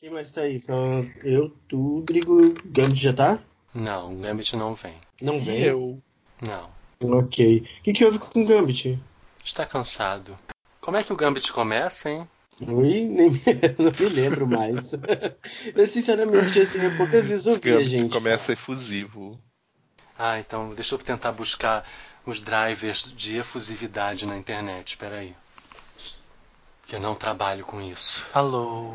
Quem mais tá aí? Só eu, tu, Drigo, Gambit já tá? Não, o Gambit não vem. Não vem? Eu. Não. Ok. O que, que houve com o Gambit? Está cansado. Como é que o Gambit começa, hein? Ui, nem me, não me lembro mais. eu, sinceramente, assim, eu poucas vezes ouvi a Gambit gente. começa efusivo. Ah, então deixa eu tentar buscar os drivers de efusividade na internet. Espera aí. Que eu não trabalho com isso. Alô?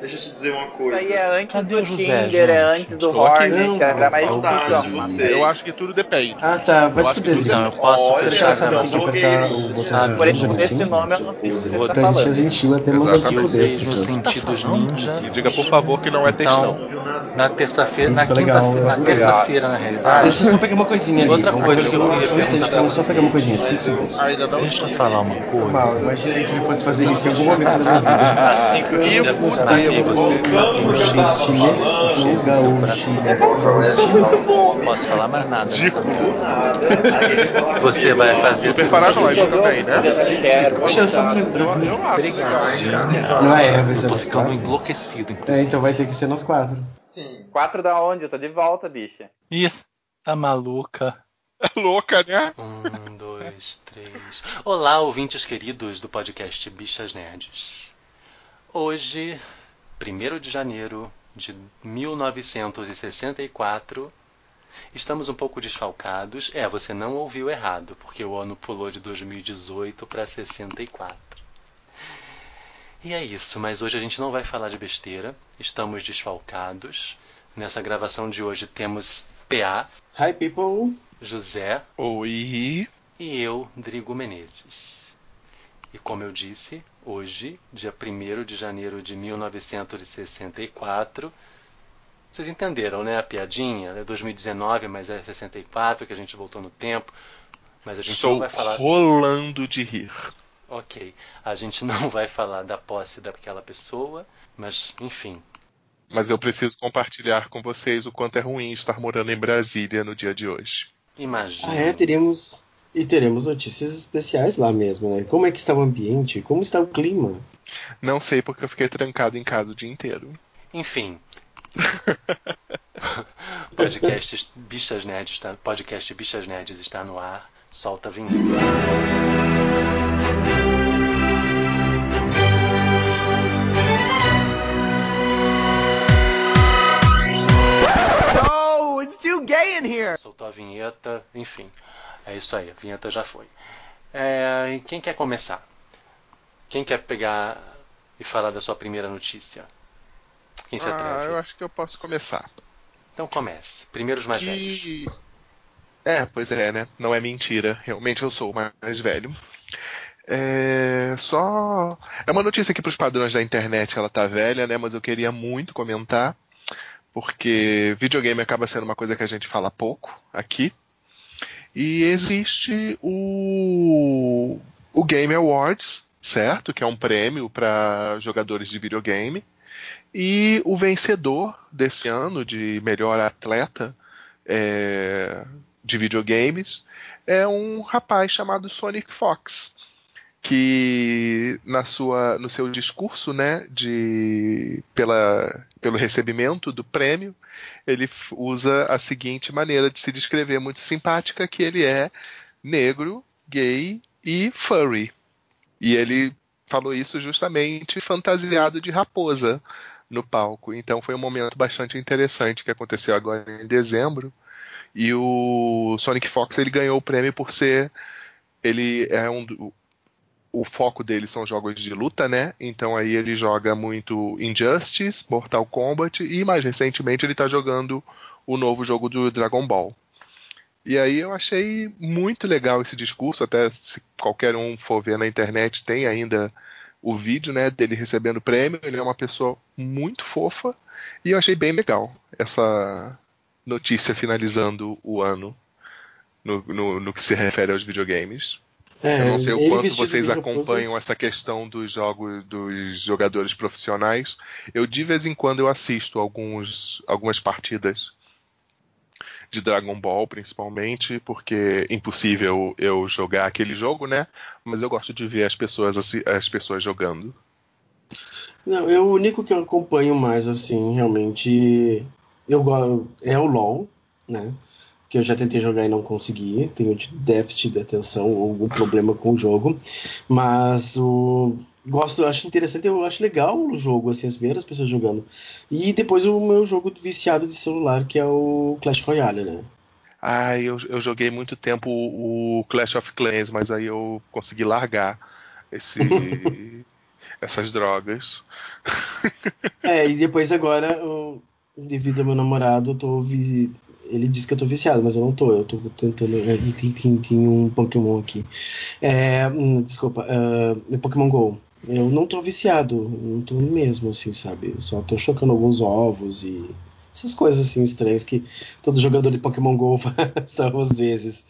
Deixa eu te dizer uma Isso coisa. aí é antes Cadê do o José, Tinder, é gente? antes do. Hornet, Não, era mais saudade funcional. de você. Eu acho que tudo depende. Ah, tá. Vai Eu se fuder, Então, eu posso Olha, Você saber eu tem que apertar o botão sabe. de Por esse, nome eu não sei o que você tá Pra gente é gentil até mandar Exatamente. tipo Vocês desse, nos sentidos ninja. E diga, por favor, que não é textão. Então, na terça-feira, na quinta-feira, na terça-feira, na realidade. Deixa eu só pegar uma coisinha ali. Outra coisa, eu só pegar uma coisinha. Cinco segundos. Ainda não Deixa eu falar uma coisa. Imaginei que ele fosse fazer isso em algum momento da minha vida. E Você. Gaúcho, gaúcho. Não posso falar mais nada. Você vai fazer Super paranoico também, né? Deixa eu só me lembrar. Eu, eu acho. Não é, vai Eu ser tô nós ficando quatro. enlouquecido, É, então vai ter que ser nós quatro. Sim. Quatro da onde? Eu tô de volta, bicha. Ih, tá maluca. É louca, né? Um, dois, três. Olá, ouvintes queridos do podcast Bichas Nerds. Hoje, 1 de janeiro de 1964, estamos um pouco desfalcados. É, você não ouviu errado, porque o ano pulou de 2018 para 64. E é isso, mas hoje a gente não vai falar de besteira. Estamos desfalcados. Nessa gravação de hoje temos PA, Hi, people. José Oi. E eu, Drigo Menezes. E como eu disse, hoje, dia 1 de janeiro de 1964, vocês entenderam, né? A piadinha? É 2019, mas é 64 que a gente voltou no tempo. Mas a gente não Estou vai falar. rolando de rir. Ok, a gente não vai falar da posse daquela pessoa, mas enfim. Mas eu preciso compartilhar com vocês o quanto é ruim estar morando em Brasília no dia de hoje. Imagina. Ah, é, teríamos. E teremos notícias especiais lá mesmo, né? Como é que está o ambiente? Como está o clima? Não sei porque eu fiquei trancado em casa o dia inteiro. Enfim. podcast Bichas Nerds está, podcast Bichas Nerds está no ar. Solta a vinheta. No, it's too gay in here. Soltou a vinheta, enfim. É isso aí, a vinheta já foi. É, quem quer começar? Quem quer pegar e falar da sua primeira notícia? Quem se Ah, atreve? eu acho que eu posso começar. Então comece. Primeiro os mais velhos. Que... É, pois é, né? Não é mentira. Realmente eu sou o mais velho. É só. É uma notícia que para os padrões da internet ela tá velha, né? Mas eu queria muito comentar. Porque videogame acaba sendo uma coisa que a gente fala pouco aqui. E existe o, o Game Awards, certo? Que é um prêmio para jogadores de videogame. E o vencedor desse ano de melhor atleta é, de videogames é um rapaz chamado Sonic Fox, que na sua, no seu discurso, né, de pela, pelo recebimento do prêmio, ele usa a seguinte maneira de se descrever muito simpática, que ele é negro, gay e furry. E ele falou isso justamente fantasiado de raposa no palco. Então foi um momento bastante interessante que aconteceu agora em dezembro. E o Sonic Fox ele ganhou o prêmio por ser ele é um o foco dele são jogos de luta, né? Então aí ele joga muito Injustice, Mortal Kombat e mais recentemente ele tá jogando o novo jogo do Dragon Ball. E aí eu achei muito legal esse discurso, até se qualquer um for ver na internet tem ainda o vídeo, né, dele recebendo o prêmio. Ele é uma pessoa muito fofa e eu achei bem legal essa notícia finalizando o ano no, no, no que se refere aos videogames. É, Eu não sei o quanto vocês acompanham essa questão dos jogos dos jogadores profissionais. Eu de vez em quando eu assisto alguns, algumas partidas de Dragon Ball, principalmente, porque é impossível eu jogar aquele jogo, né? Mas eu gosto de ver as pessoas as pessoas jogando. Não, eu, o único que eu acompanho mais, assim, realmente, eu é o LoL, né? Que eu já tentei jogar e não consegui. Tenho déficit de atenção ou algum problema com o jogo. Mas o. Gosto, eu acho interessante, eu acho legal o jogo, assim, ver as pessoas jogando. E depois o meu jogo viciado de celular, que é o Clash Royale, né? Ah, eu, eu joguei muito tempo o Clash of Clans, mas aí eu consegui largar esse, essas drogas. É, e depois agora, eu, devido ao meu namorado, eu tô ele disse que eu tô viciado, mas eu não tô. Eu tô tentando. é, Tem, tem, tem um Pokémon aqui. É, hum, desculpa, é, Pokémon GO. Eu não tô viciado, não tô mesmo, assim, sabe? Eu só tô chocando alguns ovos e essas coisas assim estranhas que todo jogador de Pokémon GO faz às vezes.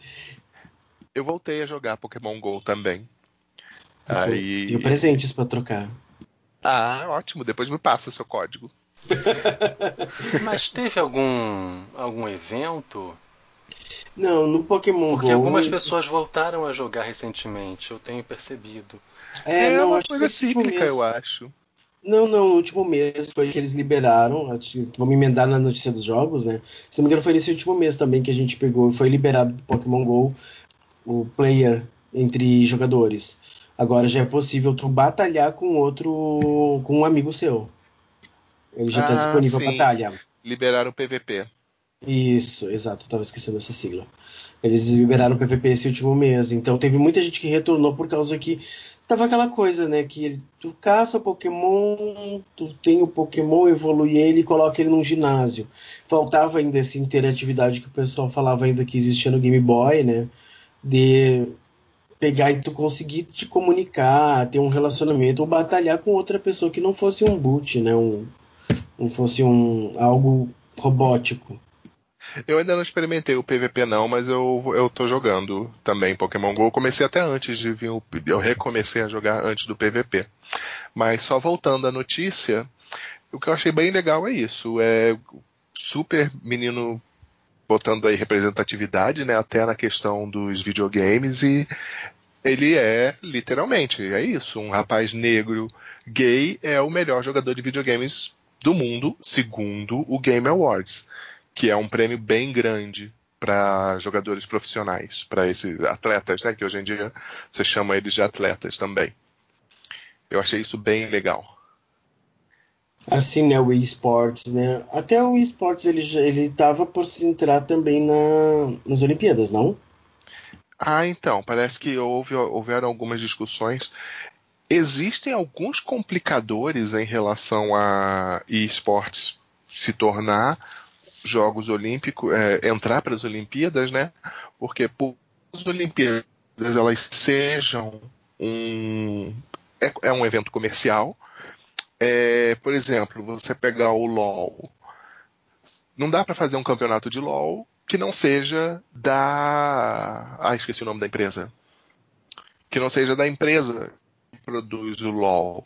Eu voltei a jogar Pokémon GO também. Tenho Aí. presentes pra trocar. Ah, ótimo. Depois me passa o seu código. Mas teve algum algum evento? Não, no Pokémon Porque GO. algumas pessoas voltaram a jogar recentemente, eu tenho percebido. É, não, uma acho que coisa esse último cíclica, mês- eu acho. Não, não, no último mês foi que eles liberaram. Vamos emendar na notícia dos jogos, né? Se não me engano, foi nesse último mês também que a gente pegou. Foi liberado do Pokémon GO o player entre jogadores. Agora já é possível tu batalhar com outro. com um amigo seu. Ele já está Ah, disponível a sim. batalha. Liberaram o PVP. Isso, exato, eu tava esquecendo essa sigla. Eles liberaram o PVP esse último mês, então teve muita gente que retornou por causa que tava aquela coisa, né, que tu caça Pokémon, tu tem o Pokémon, evolui ele e coloca ele num ginásio. Faltava ainda essa interatividade que o pessoal falava ainda que existia no Game Boy, né, de pegar e tu conseguir te comunicar, ter um relacionamento ou batalhar com outra pessoa que não fosse um boot, né, um, não fosse um algo robótico. Eu ainda não experimentei o PVP não, mas eu, eu tô jogando também Pokémon GO. Eu comecei até antes de vir o, eu recomecei a jogar antes do PVP. Mas só voltando à notícia, o que eu achei bem legal é isso, é super menino botando aí representatividade, né, até na questão dos videogames e ele é literalmente, é isso, um rapaz negro gay é o melhor jogador de videogames do mundo, segundo o Game Awards que é um prêmio bem grande para jogadores profissionais, para esses atletas, né? Que hoje em dia você chama eles de atletas também. Eu achei isso bem legal. Assim, né, o eSports, né? Até o eSports ele ele tava por se entrar também na, nas Olimpíadas, não? Ah, então, parece que houve, houveram algumas discussões. Existem alguns complicadores em relação a esportes se tornar Jogos Olímpicos, é, entrar para as Olimpíadas, né? Porque por as Olimpíadas elas sejam um é, é um evento comercial. É, por exemplo, você pegar o LoL, não dá para fazer um campeonato de LoL que não seja da, ah, esqueci o nome da empresa, que não seja da empresa produz o LoL.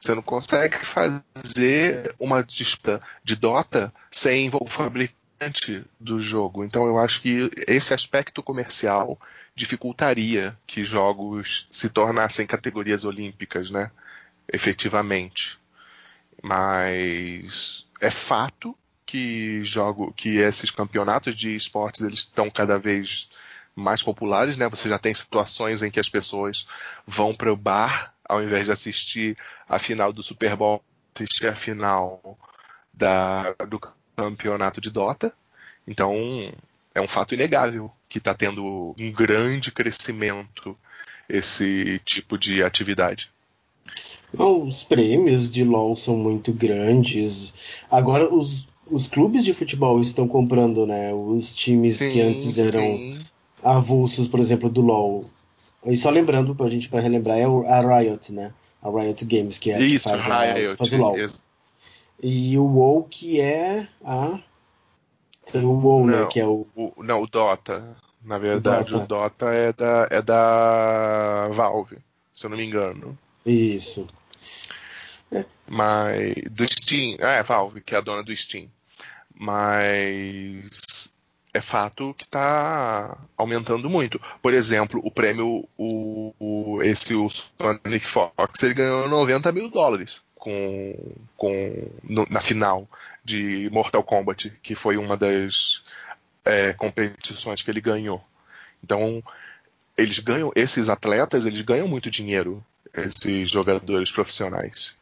Você não consegue fazer uma disputa de Dota sem o fabricante do jogo. Então eu acho que esse aspecto comercial dificultaria que jogos se tornassem categorias olímpicas, né? Efetivamente. Mas é fato que jogo que esses campeonatos de esportes eles estão cada vez mais populares, né? Você já tem situações em que as pessoas vão para o bar ao invés de assistir a final do Super Bowl, assistir a final da, do campeonato de Dota. Então, é um fato inegável que está tendo um grande crescimento esse tipo de atividade. Os prêmios de LoL são muito grandes. Agora os, os clubes de futebol estão comprando, né? Os times que antes eram sim. Avulsos, por exemplo, do LoL. E só lembrando pra gente para relembrar é o- a Riot, né? A Riot Games que é a que Isso, faz, a- Riot. faz o LoL. ex- E o WoW que é a tem o WoW, né? Não. Que é o O, não, o Dota. Na verdade, Dota. o Dota é da, é da Valve, se eu não me engano. isso. Mas. Do Steam. É, Valve, que é a dona do Steam. Mas. É fato que está aumentando muito. Por exemplo, o prêmio, o, o- esse o Sonic Fox, ele ganhou 90 mil dólares com, com no- na final de Mortal Kombat, que foi uma das é, competições que ele ganhou. Então, eles ganham, esses atletas, eles ganham muito dinheiro, esses jogadores profissionais.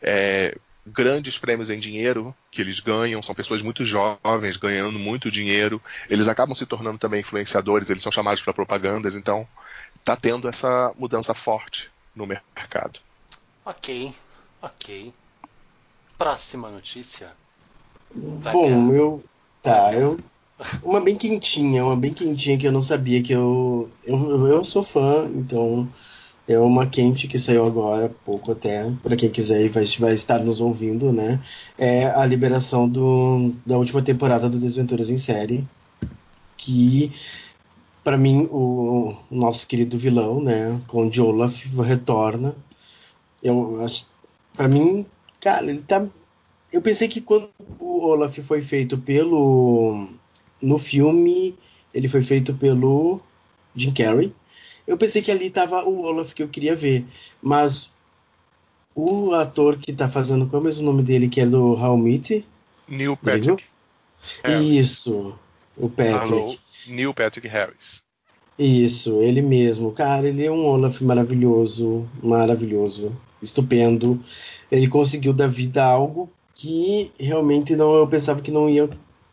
É, grandes prêmios em dinheiro que eles ganham, são pessoas muito jovens ganhando muito dinheiro, eles acabam se tornando também influenciadores, eles são chamados para propagandas, então tá tendo essa mudança forte no mercado. Ok, ok. Próxima notícia. Vai, Bom, eu. Tá, eu. Uma bem quentinha, uma bem quentinha que eu não sabia que eu. Eu, eu sou fã, então. É uma quente que saiu agora, há pouco até, para quem quiser e vai, vai estar nos ouvindo, né? É a liberação do, da última temporada do Desventuras em Série. Que, para mim, o, o nosso querido vilão, né? Com Olaf retorna. Eu acho. Pra mim, cara, ele tá eu pensei que quando o Olaf foi feito pelo. No filme, ele foi feito pelo Jim Carrey. Eu pensei que ali tava o Olaf que eu queria ver. Mas o ator que tá fazendo. Qual é o mesmo nome dele? Que é do Meet? Neil Patrick. É. Isso, o Patrick. Alô, Neil Patrick Harris. Isso, ele mesmo. Cara, ele é um Olaf maravilhoso, maravilhoso, estupendo. Ele conseguiu dar vida a algo que realmente não eu pensava que não ia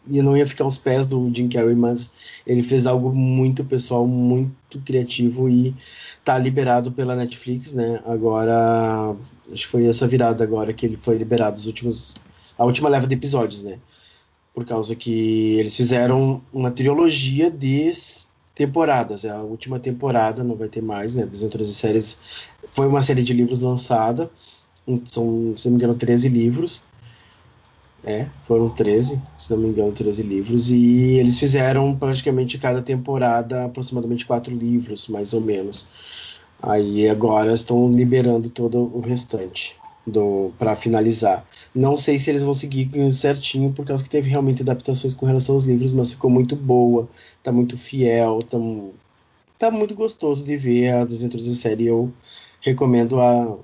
e não ia ficar aos pés do Jim Carrey, mas ele fez algo muito pessoal, muito criativo e tá liberado pela Netflix, né? Agora, acho que foi essa virada agora que ele foi liberado os últimos a última leva de episódios, né? Por causa que eles fizeram uma trilogia de temporadas, é a última temporada, não vai ter mais, né? Das outras séries foi uma série de livros lançada, são, se não me engano, 13 livros. É, foram 13, se não me engano, 13 livros. E eles fizeram praticamente cada temporada aproximadamente quatro livros, mais ou menos. Aí agora estão liberando todo o restante do para finalizar. Não sei se eles vão seguir certinho, por causa que teve realmente adaptações com relação aos livros, mas ficou muito boa, tá muito fiel, tá, tá muito gostoso de ver a Desventuras em Série. Eu recomendo a,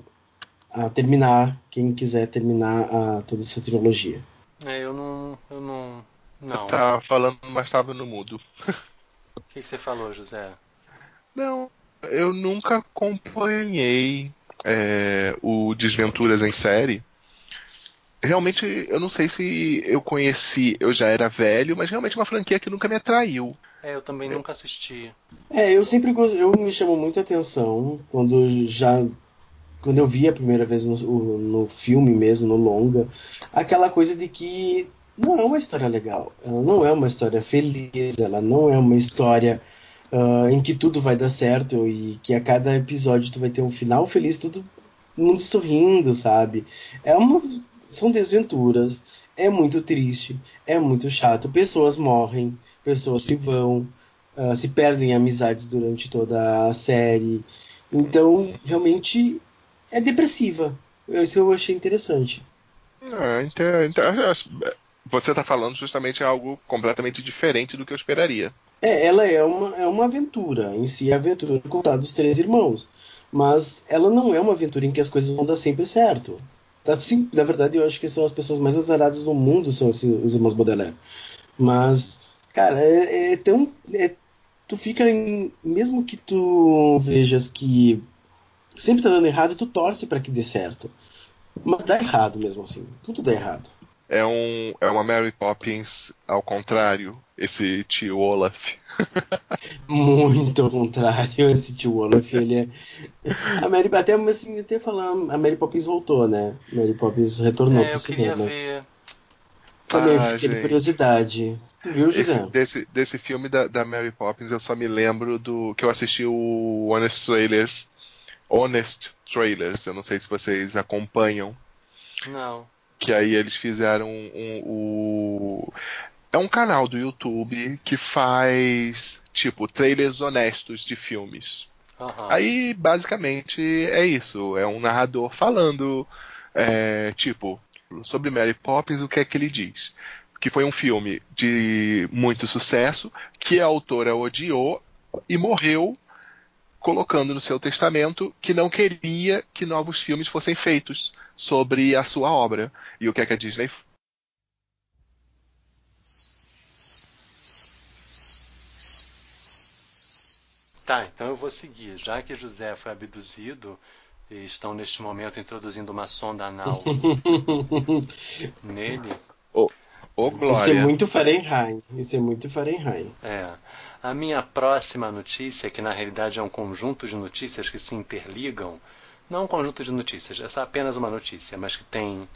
a terminar, quem quiser terminar a, toda essa trilogia. É, eu não. Eu não. Não. Tá falando, mas estava no mudo. O que, que você falou, José? Não, eu nunca acompanhei é, o Desventuras em série. Realmente, eu não sei se eu conheci, eu já era velho, mas realmente é uma franquia que nunca me atraiu. É, eu também nunca assisti. É, eu sempre eu me chamou muita atenção quando já quando eu vi a primeira vez no, no filme mesmo, no longa, aquela coisa de que não é uma história legal, ela não é uma história feliz, ela não é uma história uh, em que tudo vai dar certo e que a cada episódio tu vai ter um final feliz, tudo mundo sorrindo, sabe? É uma são desventuras, é muito triste, é muito chato, pessoas morrem, pessoas se vão, uh, se perdem amizades durante toda a série. Então, realmente é depressiva. Isso eu achei interessante. Ah, então, então, você está falando justamente algo completamente diferente do que eu esperaria. É, ela é uma, é uma aventura. Em si, é a aventura contada dos três irmãos. Mas ela não é uma aventura em que as coisas vão dar sempre certo. Assim, na verdade, eu acho que são as pessoas mais azaradas do mundo, são esses, os irmãos Baudelaire. Mas, cara, é, é tão. É, tu fica em. Mesmo que tu vejas que sempre tá dando errado, tu torce para que dê certo. Mas dá errado mesmo assim. Tudo dá errado. É, um, é uma Mary Poppins ao contrário, esse tio Olaf. Muito ao contrário, esse tio Olaf, ele é. A Mary, até assim, até falar, a Mary Poppins voltou, né? Mary Poppins retornou é, para eu queria ver. Também Ah, fiquei de gente. curiosidade. Tu viu, José? Esse- desse, desse filme da, da Mary Poppins eu só me lembro do que eu assisti o Honest Trailers. Honest Trailers, eu não sei se vocês acompanham. Não. Que aí eles fizeram um, o. É um canal do YouTube que faz, tipo, trailers honestos de filmes. Aham. Aí, basicamente, é isso. É um narrador falando, é, tipo, sobre Mary Poppins, o que é que ele diz. Que foi um filme de muito sucesso, que a autora odiou e morreu colocando no seu testamento que não queria que novos filmes fossem feitos sobre a sua obra. E o que é que a Disney Tá, então eu vou seguir. Já que José foi abduzido e estão neste momento introduzindo uma sonda anal nele. Ô, Isso é Glória. muito Fahrenheit. Isso é muito Fahrenheit. É. A minha próxima notícia, que na realidade é um conjunto de notícias que se interligam, não um conjunto de notícias, essa é apenas uma notícia, mas que tem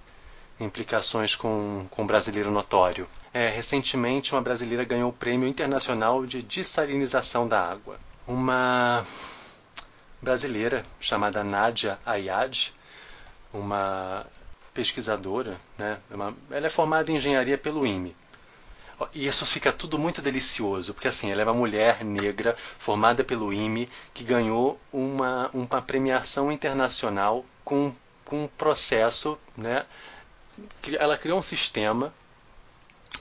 implicações com, com um brasileiro notório. É, recentemente, uma brasileira ganhou o Prêmio Internacional de Dessalinização da Água. Uma brasileira chamada Nadia Ayad, uma pesquisadora, né? uma- ela é formada em engenharia pelo IME. E isso fica tudo muito delicioso, porque assim, ela é uma mulher negra formada pelo IME que ganhou uma, uma premiação internacional com, com um processo, né? Ela criou um sistema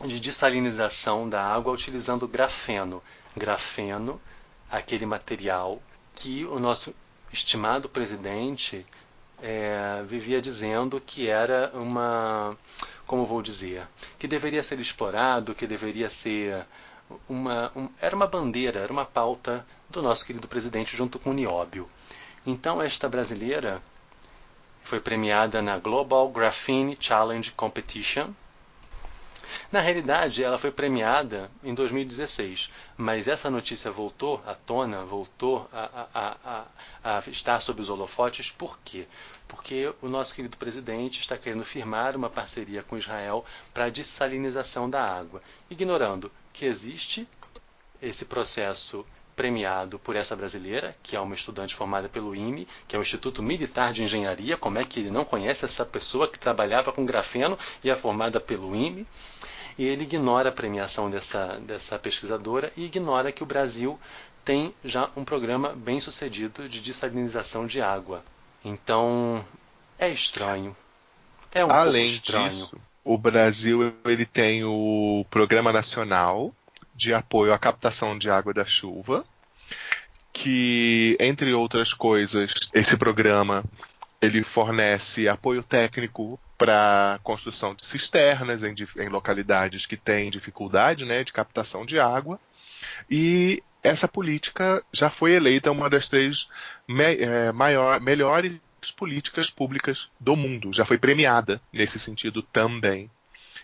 de dessalinização da água utilizando grafeno. Grafeno, aquele material que o nosso estimado presidente é, vivia dizendo que era uma, como vou dizer, que deveria ser explorado, que deveria ser uma, um- era uma bandeira, era uma pauta do nosso querido presidente junto com o Nióbio. Então esta brasileira foi premiada na Global Graphene Challenge Competition. Na realidade, ela foi premiada em 2016, mas essa notícia voltou à tona, voltou a, a- a- a- estar sob os holofotes, por quê? Porque o nosso querido presidente está querendo firmar uma parceria com Israel para a dessalinização da água, ignorando que existe esse processo premiado por essa brasileira, que é uma estudante formada pelo IME, que é o Instituto Militar de Engenharia. Como é que ele não conhece essa pessoa que trabalhava com grafeno e é formada pelo IME? E ele ignora a premiação dessa, dessa pesquisadora e ignora que o Brasil tem já um programa bem sucedido de dessalinização de água. Então, é estranho. É um Além pouco estranho. disso, o Brasil ele tem o Programa Nacional de Apoio à Captação de Água da Chuva, que, entre outras coisas, esse programa ele fornece apoio técnico para construção de cisternas em, em localidades que têm dificuldade né, de captação de água. E essa política já foi eleita uma das três me- eh, maior- melhores políticas públicas do mundo. Já foi premiada nesse sentido também.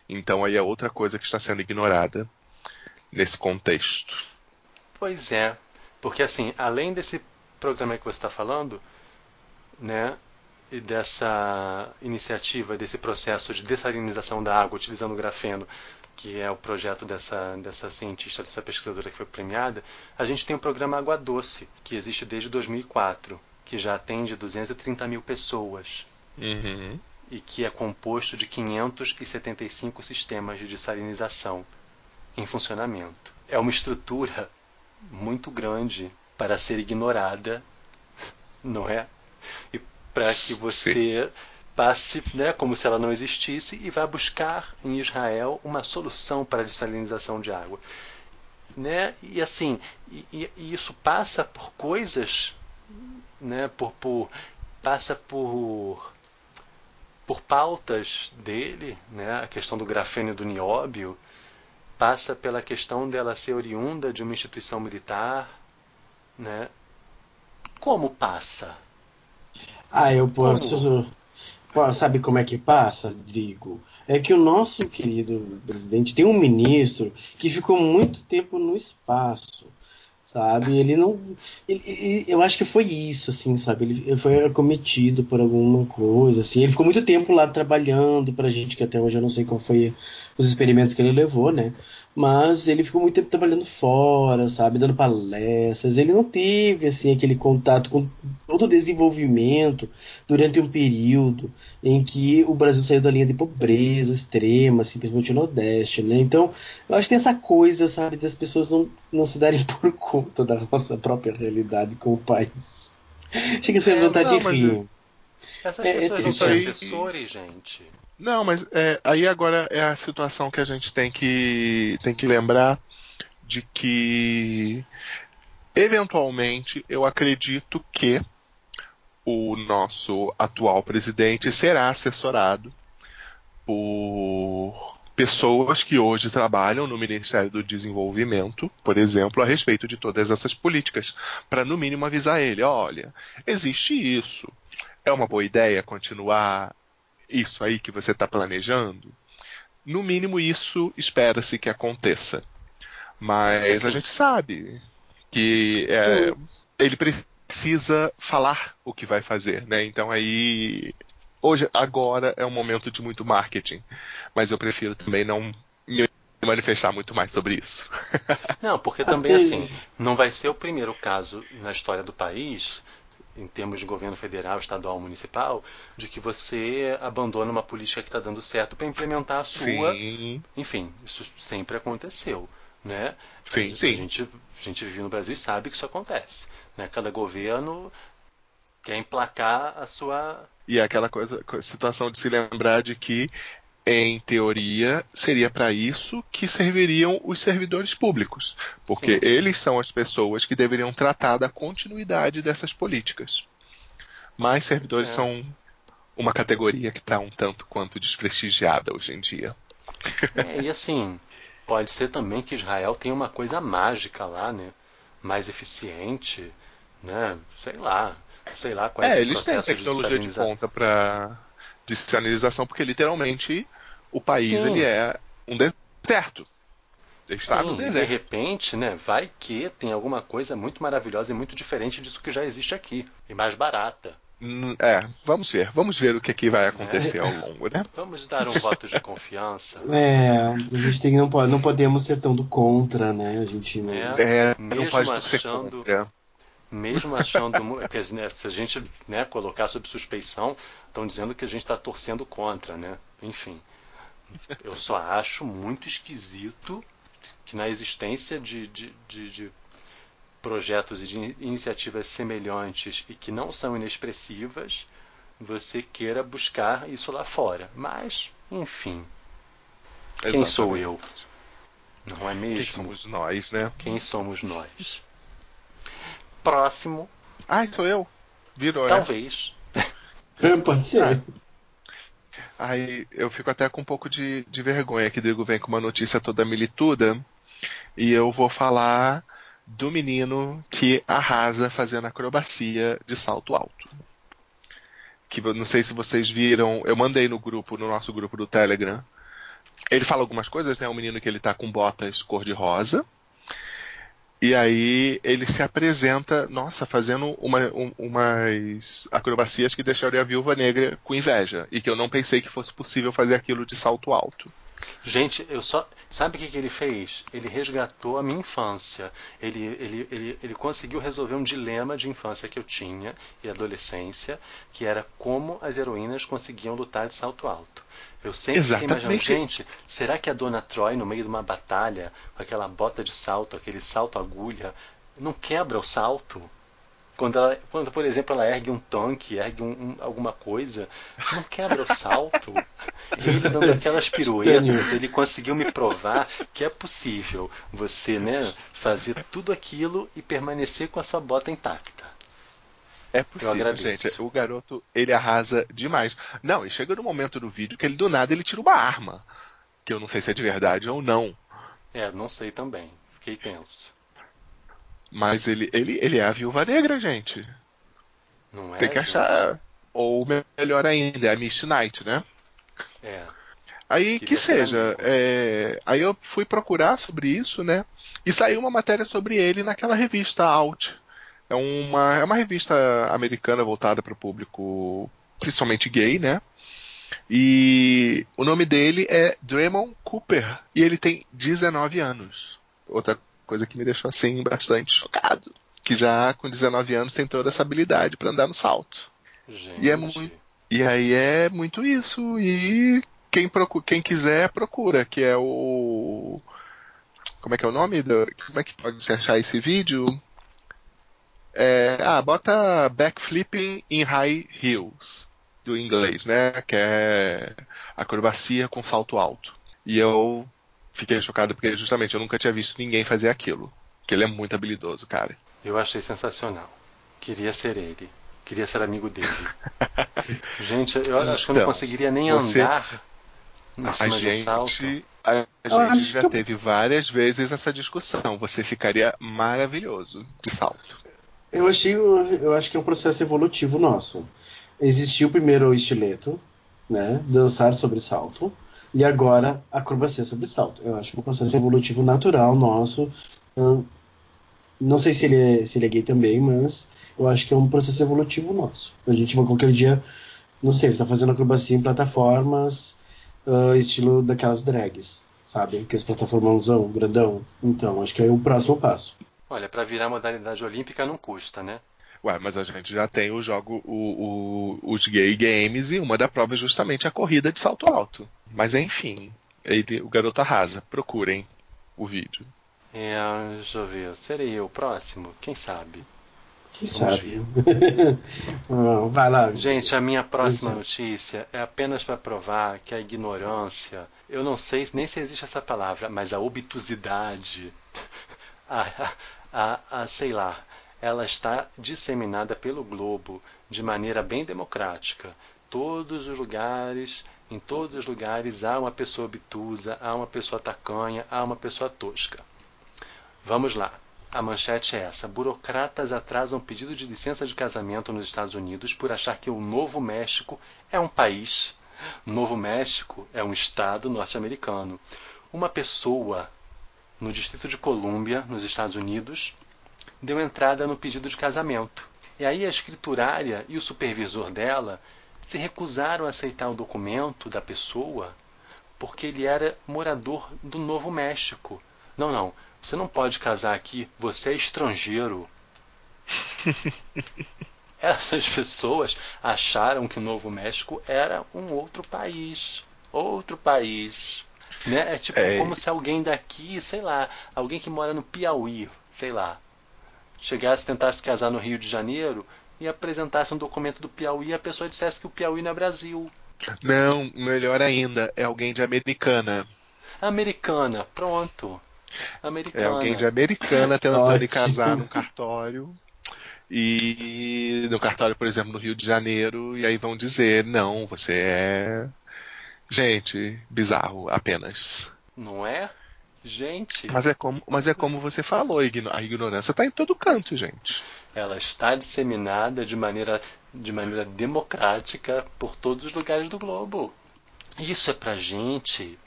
Então aí é outra coisa que está sendo ignorada nesse contexto. Pois é, porque assim, além desse programa que você está falando, né, e dessa iniciativa, desse processo de dessalinização da água utilizando grafeno, que é o projeto dessa, dessa cientista, dessa pesquisadora que foi premiada, a gente tem o programa Água Doce, que existe desde 2004, que já atende 230 mil pessoas Uhum. e que é composto de 575 sistemas de dessalinização em funcionamento. É uma estrutura muito grande para ser ignorada, não é? E para que você passe, né, como se ela não existisse e vá buscar em Israel uma solução para a dessalinização de água, né? E assim, e- e isso passa por coisas, né? Por, por passa por por pautas dele, né? A questão do grafeno e do nióbio passa pela questão dela ser oriunda de uma instituição militar, né? Como passa? Ah, eu posso. Pô, Sabe como é que passa, Rodrigo? É que o nosso querido presidente tem um ministro que ficou muito tempo no espaço, sabe? Ele não. ele- ele- eu acho que foi isso, assim, sabe? Ele, ele foi acometido por alguma coisa, assim. Ele ficou muito tempo lá trabalhando pra gente, que até hoje eu não sei qual foi os experimentos que ele levou, né? Mas ele ficou muito tempo trabalhando fora, sabe? Dando palestras. Ele não teve, assim, aquele contato com todo o desenvolvimento durante um período em que o Brasil saiu da linha de pobreza extrema, assim, principalmente o Nordeste, né? Então, eu acho que tem essa coisa, sabe, das pessoas não, não se darem por conta da nossa própria realidade com o país. Chega a ser É, vontade não, de rir. Essas É, é pessoas não triste, são assessores, gente. Não, mas é, aí agora é a situação que a gente tem que, tem que lembrar de que eventualmente, eu acredito que o nosso atual presidente será assessorado por pessoas que hoje trabalham no Ministério do Desenvolvimento, por exemplo, a respeito de todas essas políticas, para no mínimo avisar ele, olha, existe isso, é uma boa ideia continuar isso aí que você está planejando? No mínimo isso espera-se que aconteça. Mas a gente sabe que é, ele precisa falar o que vai fazer, né? Então aí hoje agora é um momento de muito marketing, mas eu prefiro também não me manifestar muito mais sobre isso. Não, porque também assim, não vai ser o primeiro caso na história do país em termos de governo federal, estadual, municipal, de que você abandona uma política que está dando certo para implementar a sua. Sim. Enfim, isso sempre aconteceu. Né? Sim, a, sim. A gente, a gente vive no Brasil e sabe que isso acontece. Né? Cada governo quer emplacar a sua. E é aquela coisa, situação de se lembrar de que, em teoria, seria para isso que serviriam os servidores públicos. Porque Sim. eles são as pessoas que deveriam tratar da continuidade dessas políticas. Mas servidores É. são uma categoria que está um tanto quanto desprestigiada hoje em dia. É, e assim, pode ser também que Israel tenha uma coisa mágica lá, né? Mais eficiente, né? Sei lá. Sei lá qual é, É, eles têm tecnologia de, desaliniza- ponta para desalinização, porque literalmente o país Sim. ele é um deserto. Está Sim, no e de deserto. repente, né, vai que tem alguma coisa muito maravilhosa e muito diferente disso que já existe aqui. E mais barata. É, vamos ver. Vamos ver o que, que vai acontecer ao longo, né? Vamos dar um voto de confiança. É, a gente tem, não, pode, não podemos ser tão do contra, né? A gente não. É. É, não Mesmo pode torcer achando- contra. Mesmo achando. é porque, né, se a gente né, colocar sob suspeição, estão dizendo que a gente está torcendo contra, né? Enfim. Eu só acho muito esquisito que na existência de, de, de, de projetos e de in- iniciativas semelhantes e que não são inexpressivas, você queira buscar isso lá fora. Mas, enfim, quem sou eu? Não é Quem mesmo? somos nós, né? Quem somos nós? Próximo, Ai, sou eu. Virou, é. talvez. Pode ser. Aí eu fico até com um pouco de, de vergonha que Drigo vem com uma notícia toda milituda e eu vou falar do menino que arrasa fazendo acrobacia de salto alto. Que não sei se vocês viram, eu mandei no grupo, no nosso grupo do Telegram. Ele fala algumas coisas, né? Um menino que ele tá com botas cor-de-rosa. E aí ele se apresenta, nossa, fazendo uma, um- umas acrobacias que deixaram a viúva negra com inveja. E que eu não pensei que fosse possível fazer aquilo de salto alto. Gente, eu só. Sabe o que, que ele fez? Ele resgatou a minha infância. Ele, ele, ele, ele conseguiu resolver um dilema de infância que eu tinha e adolescência, que era como as heroínas conseguiam lutar de salto alto. Eu sempre fiquei imaginando, Exatamente. gente, será que a dona Troy, no meio de uma batalha, com aquela bota de salto, aquele salto agulha, não quebra o salto? Quando, ela, quando, por exemplo, ela ergue um tanque, ergue um- um- alguma coisa, não quebra o salto. Ele dando aquelas piruetas, ele conseguiu me provar que é possível você né, fazer tudo aquilo e permanecer com a sua bota intacta. É possível, gente. O garoto, ele arrasa demais. Não, e chega no momento do vídeo que ele do nada ele tira uma arma. Que eu não sei se é de verdade ou não. É, não sei também. Fiquei tenso. Mas ele, ele, ele é a viúva negra, gente. Não é? Tem que gente? achar. Ou melhor ainda, é a Misty Knight, né? É. Aí Queria que seja. é, Aí eu fui procurar sobre isso, né? E saiu uma matéria sobre ele naquela revista Out. É uma, é uma revista americana voltada para o público principalmente gay, né? E o nome dele é Draymond Cooper. E ele tem 19 anos. Outra coisa que me deixou assim bastante chocado. Que já com 19 anos tem toda essa habilidade para andar no salto. Gente. E é muito- E aí é muito isso. E quem, procu quem quiser, procura, que é o. Como é que é o nome? Do... Como é que pode se achar esse vídeo? É... Ah, bota Backflipping in High Heels, do inglês, né? Que é acrobacia com salto alto. E eu fiquei chocado porque justamente eu nunca tinha visto ninguém fazer aquilo. Que ele é muito habilidoso, cara. Eu achei sensacional. Queria ser ele. Queria ser amigo dele. Gente, eu acho que eu não Então, conseguiria nem você- andar em cima de salto. gente, a gente já teve várias vezes essa discussão. Você ficaria maravilhoso de salto. Eu achei, eu acho que é um processo evolutivo nosso. Existiu primeiro o estileto, né, dançar sobre salto, e agora acrobacia sobre salto. Eu acho que é um processo evolutivo natural nosso. Ahn, Não sei se ele, é, se ele é gay também, mas eu acho que é um processo evolutivo nosso. A gente vai qualquer dia, não sei, ele tá fazendo acrobacia em plataformas, ah, estilo daquelas drags, sabe? Aqueles plataformãozão, grandão. Então, acho que é o próximo passo. Olha, pra virar modalidade olímpica não custa, né? Ué, mas a gente já tem o jogo, o- o- os gay games, e uma da prova é justamente a corrida de salto alto. Mas enfim, ele, o garoto arrasa. Procurem o vídeo. É, deixa eu ver. Serei eu o próximo? Quem sabe? Quem Vamos sabe? Vai lá. Gente, a minha próxima notícia é apenas para provar que a ignorância, eu não sei nem se existe essa palavra, mas a obtusidade, a, a, a, sei lá, ela está disseminada pelo globo de maneira bem democrática. Todos os lugares, em todos os lugares há uma pessoa obtusa, há uma pessoa tacanha, há uma pessoa tosca. Vamos lá. A manchete é essa: burocratas atrasam pedido de licença de casamento nos Estados Unidos por achar que o Novo México é um país. Novo México é um estado norte-americano. Uma pessoa no Distrito de Colômbia, nos Estados Unidos, deu entrada no pedido de casamento. E aí a escriturária e o supervisor dela se recusaram a aceitar o documento da pessoa porque ele era morador do Novo México. Não, não. Você não pode casar aqui, você é estrangeiro. Essas pessoas acharam que o Novo México era um outro país. Outro país. Né? É tipo É. como se alguém daqui, sei lá, alguém que mora no Piauí, sei lá, chegasse tentar se casar no Rio de Janeiro e apresentasse um documento do Piauí e a pessoa dissesse que o Piauí não é Brasil. Não, melhor ainda, é alguém de Americana. Americana, pronto. Americana. É alguém de Americana tentando casar num cartório. E no cartório, por exemplo, no Rio de Janeiro, e aí vão dizer, não, você é. Gente, bizarro, apenas. Não é? Gente, Mas é como, mas é como você falou, a ignorância está em todo canto, gente. ela está disseminada de maneira, de maneira democrática por todos os lugares do globo. Isso é pra gente,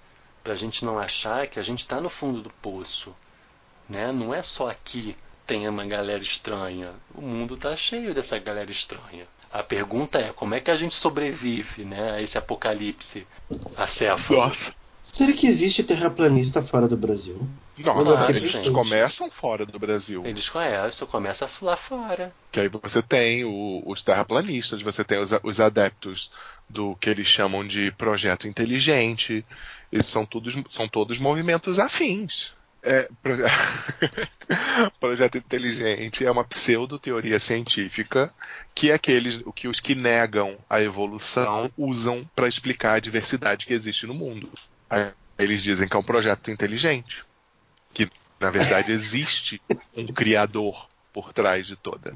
pra gente não achar que a gente está no fundo do poço. Né? Não é só aqui tem uma galera estranha. O mundo tá cheio dessa galera estranha. A pergunta é como é que a gente sobrevive né, a esse apocalipse acéfalo? Nossa. Será que existe terraplanista fora do Brasil? Não, Claro, eles gente. começam fora do Brasil. Eles conhecem, começa lá fora. Que aí você tem o- os terraplanistas, você tem os, os adeptos do que eles chamam de projeto inteligente. Esses são todos, são todos movimentos afins. É, proje- projeto inteligente é uma pseudo-teoria científica que aqueles, o que os que negam a evolução usam para explicar a diversidade que existe no mundo. Eles dizem que é um projeto inteligente, que na verdade existe um criador por trás de toda.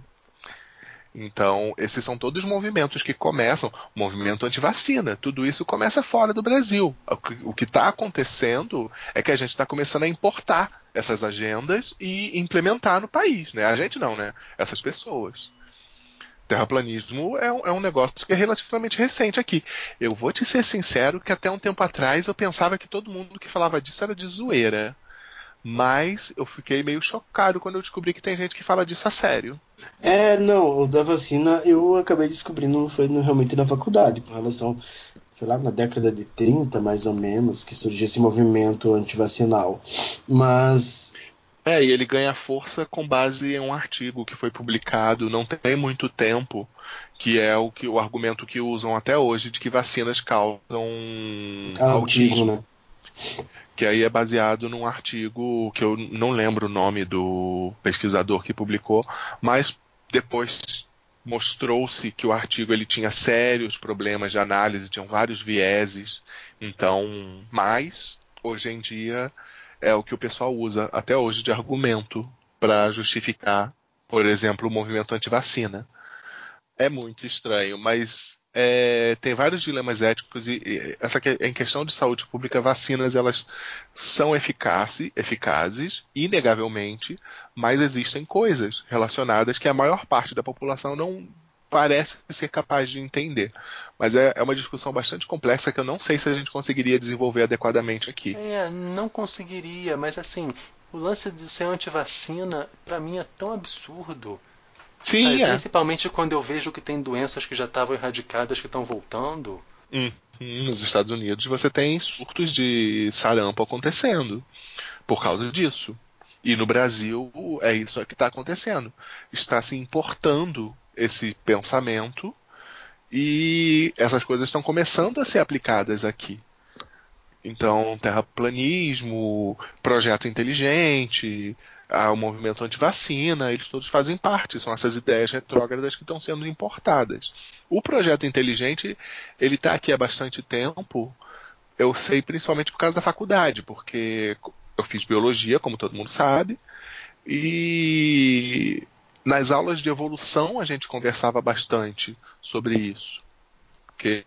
Então, esses são todos movimentos que começam, movimento antivacina, tudo isso começa fora do Brasil. O que está acontecendo é que a gente está começando a importar essas agendas e implementar no país. Né? A gente não, né? Essas pessoas. Terraplanismo é um, é um negócio que é relativamente recente aqui. Eu vou te ser sincero que até um tempo atrás eu pensava que todo mundo que falava disso era de zoeira. Mas eu fiquei meio chocado quando eu descobri que tem gente que fala disso a sério. É, não, o da vacina eu acabei descobrindo foi no- realmente na faculdade, com relação, sei lá, na década de 30, mais ou menos, que surgiu esse movimento antivacinal. Mas É, e ele ganha força com base em um artigo que foi publicado não tem muito tempo, que é o que o argumento que usam até hoje de que vacinas causam autismo, né? que aí é baseado num artigo que eu não lembro o nome do pesquisador que publicou, mas depois mostrou-se que o artigo ele tinha sérios problemas de análise, tinham vários vieses. Então, mas hoje em dia é o que o pessoal usa até hoje de argumento para justificar por exemplo, o movimento anti-vacina. É muito estranho, mas é, tem vários dilemas éticos e, e essa que- em questão de saúde pública, vacinas elas são eficaces, eficazes, inegavelmente, mas existem coisas relacionadas que a maior parte da população não parece ser capaz de entender. Mas é, é uma discussão bastante complexa que eu não sei se a gente conseguiria desenvolver adequadamente aqui. É, não conseguiria, mas assim, o lance de ser antivacina, pra mim é tão absurdo. Sim, Sabe, é. Principalmente quando eu vejo que tem doenças que já estavam erradicadas que estão voltando. Hum, Nos Estados Unidos você tem surtos de sarampo acontecendo por causa disso. E no Brasil é isso que está acontecendo. Está se importando esse pensamento e essas coisas estão começando a ser aplicadas aqui. Então, terraplanismo, projeto inteligente, ah, o movimento antivacina, eles todos fazem parte, são essas ideias retrógradas que estão sendo importadas. O projeto inteligente, ele está aqui há bastante tempo, eu sei principalmente por causa da faculdade, porque eu fiz biologia, como todo mundo sabe, e nas aulas de evolução a gente conversava bastante sobre isso. Porque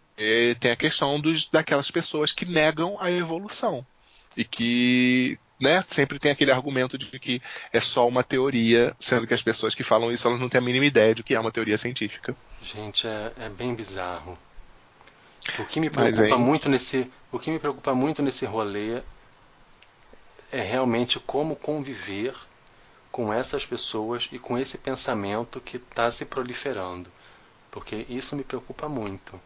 tem a questão dos, daquelas pessoas que negam a evolução e que né, sempre tem aquele argumento de que é só uma teoria, sendo que as pessoas que falam isso elas não têm a mínima ideia de que é uma teoria científica. Gente, é, é bem bizarro. O que me Mas, preocupa hein? muito nesse, o que me preocupa muito nesse rolê é realmente como conviver com essas pessoas e com esse pensamento que está se proliferando, porque isso me preocupa muito.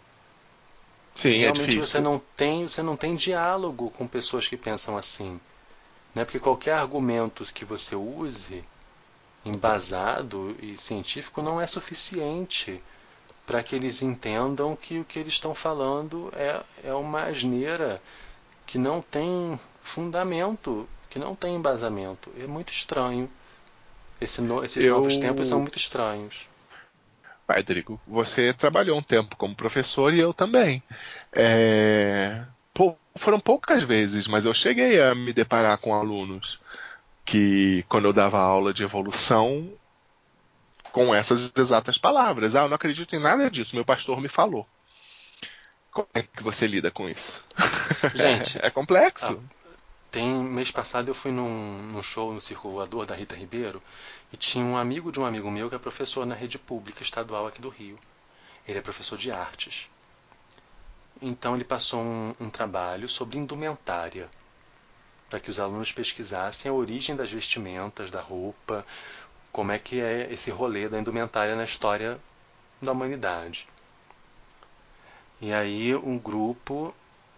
Sim, é realmente difícil. você não tem, você não tem diálogo com pessoas que pensam assim, né? Porque qualquer argumento que você use embasado e científico não é suficiente para que eles entendam que o que eles estão falando é, é uma asneira que não tem fundamento, que não tem embasamento. É muito estranho. Esse no- esses Eu- novos tempos são muito estranhos. Rodrigo, você trabalhou um tempo como professor e eu também. É, pou- foram poucas vezes, mas eu cheguei a me deparar com alunos que, quando eu dava aula de evolução, com essas exatas palavras. Ah, eu não acredito em nada disso, meu pastor me falou. Como é que você lida com isso? Gente, é complexo. Tem mês passado eu fui num, num show no Circulador da Rita Ribeiro e tinha um amigo de um amigo meu que é professor na rede pública estadual aqui do Rio. Ele é professor de artes. Então ele passou um, um trabalho sobre indumentária para que os alunos pesquisassem a origem das vestimentas, da roupa, como é que é esse rolê da indumentária na história da humanidade. E aí um grupo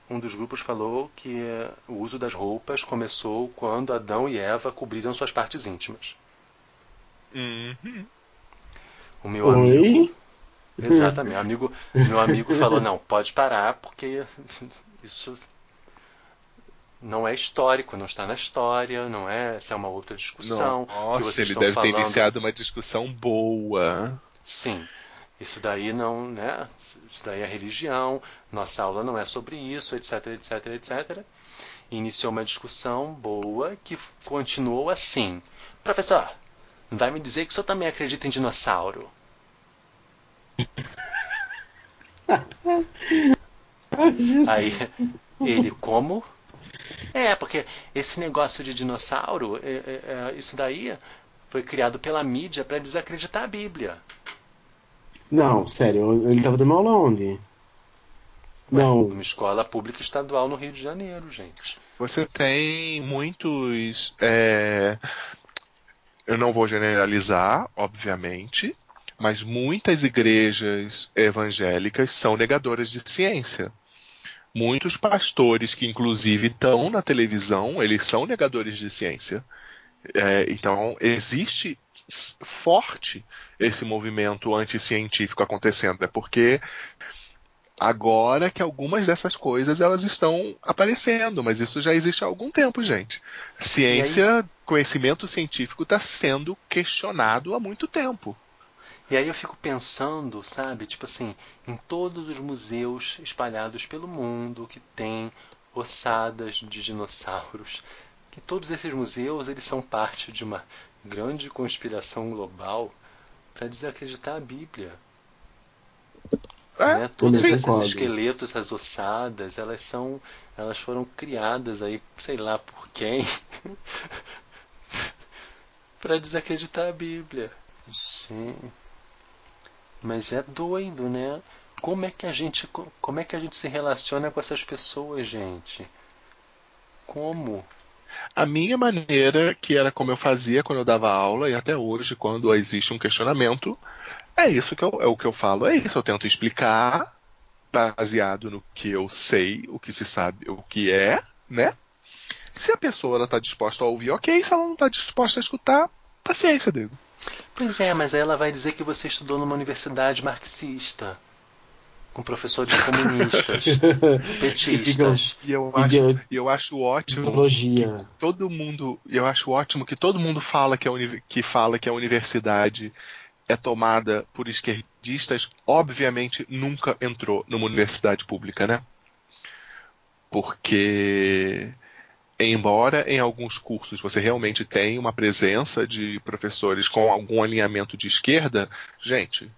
um dos grupos falou que eh, o uso das roupas começou quando Adão e Eva cobriram suas partes íntimas. Uhum. O meu amigo, Oi? Exatamente, meu amigo, meu amigo falou não, pode parar porque isso não é histórico, não está na história, não é, essa é uma outra discussão. que Nossa, ele deve ter falando. iniciado uma discussão boa. Sim, isso daí não, né? Isso daí é religião, nossa aula não é sobre isso, etc, etc, etc. Iniciou uma discussão boa que continuou assim. Professor, vai me dizer que o senhor também acredita em dinossauro? Aí ele, como? É, porque esse negócio de dinossauro, é- é- é, isso daí foi criado pela mídia para desacreditar a Bíblia. Não, sério, ele tava dando aula onde? Não, Uma escola pública estadual no Rio de Janeiro, gente. Você tem muitos. é, Eu não vou generalizar, obviamente, mas muitas igrejas evangélicas são negadoras de ciência. Muitos pastores que, inclusive, estão na televisão, eles são negadores de ciência. É, então, existe forte esse movimento anticientífico acontecendo. É porque agora que algumas dessas coisas elas estão aparecendo, mas isso já existe há algum tempo, gente. Ciência, conhecimento científico está sendo questionado há muito tempo. E aí eu fico pensando, sabe, tipo assim, em todos os museus espalhados pelo mundo que tem ossadas de dinossauros, que todos esses museus eles são parte de uma grande conspiração global para desacreditar a Bíblia. É, né? Todos esses concordo. esqueletos, essas ossadas, elas são, elas foram criadas aí, sei lá por quem, para desacreditar a Bíblia. Sim. Mas é doido, né? Como é que a gente, como é que a gente se relaciona com essas pessoas, gente? Como? A minha maneira, que era como eu fazia quando eu dava aula, e até hoje, quando existe um questionamento, é isso que eu, é o que eu falo, é isso. Eu tento explicar, baseado no que eu sei, o que se sabe, o que é, né? Se a pessoa está disposta a ouvir, ok. Se ela não está disposta a escutar, paciência, Diego. Pois é, mas aí ela vai dizer que você estudou numa universidade marxista. Com professores comunistas, petistas. E eu acho, e eu acho ótimo Ideologia. todo mundo, eu acho ótimo que todo mundo fala que a, uni- que fala que a universidade é tomada por esquerdistas, obviamente nunca entrou numa universidade pública, né? Porque embora em alguns cursos você realmente tenha uma presença de professores com algum alinhamento de esquerda, gente,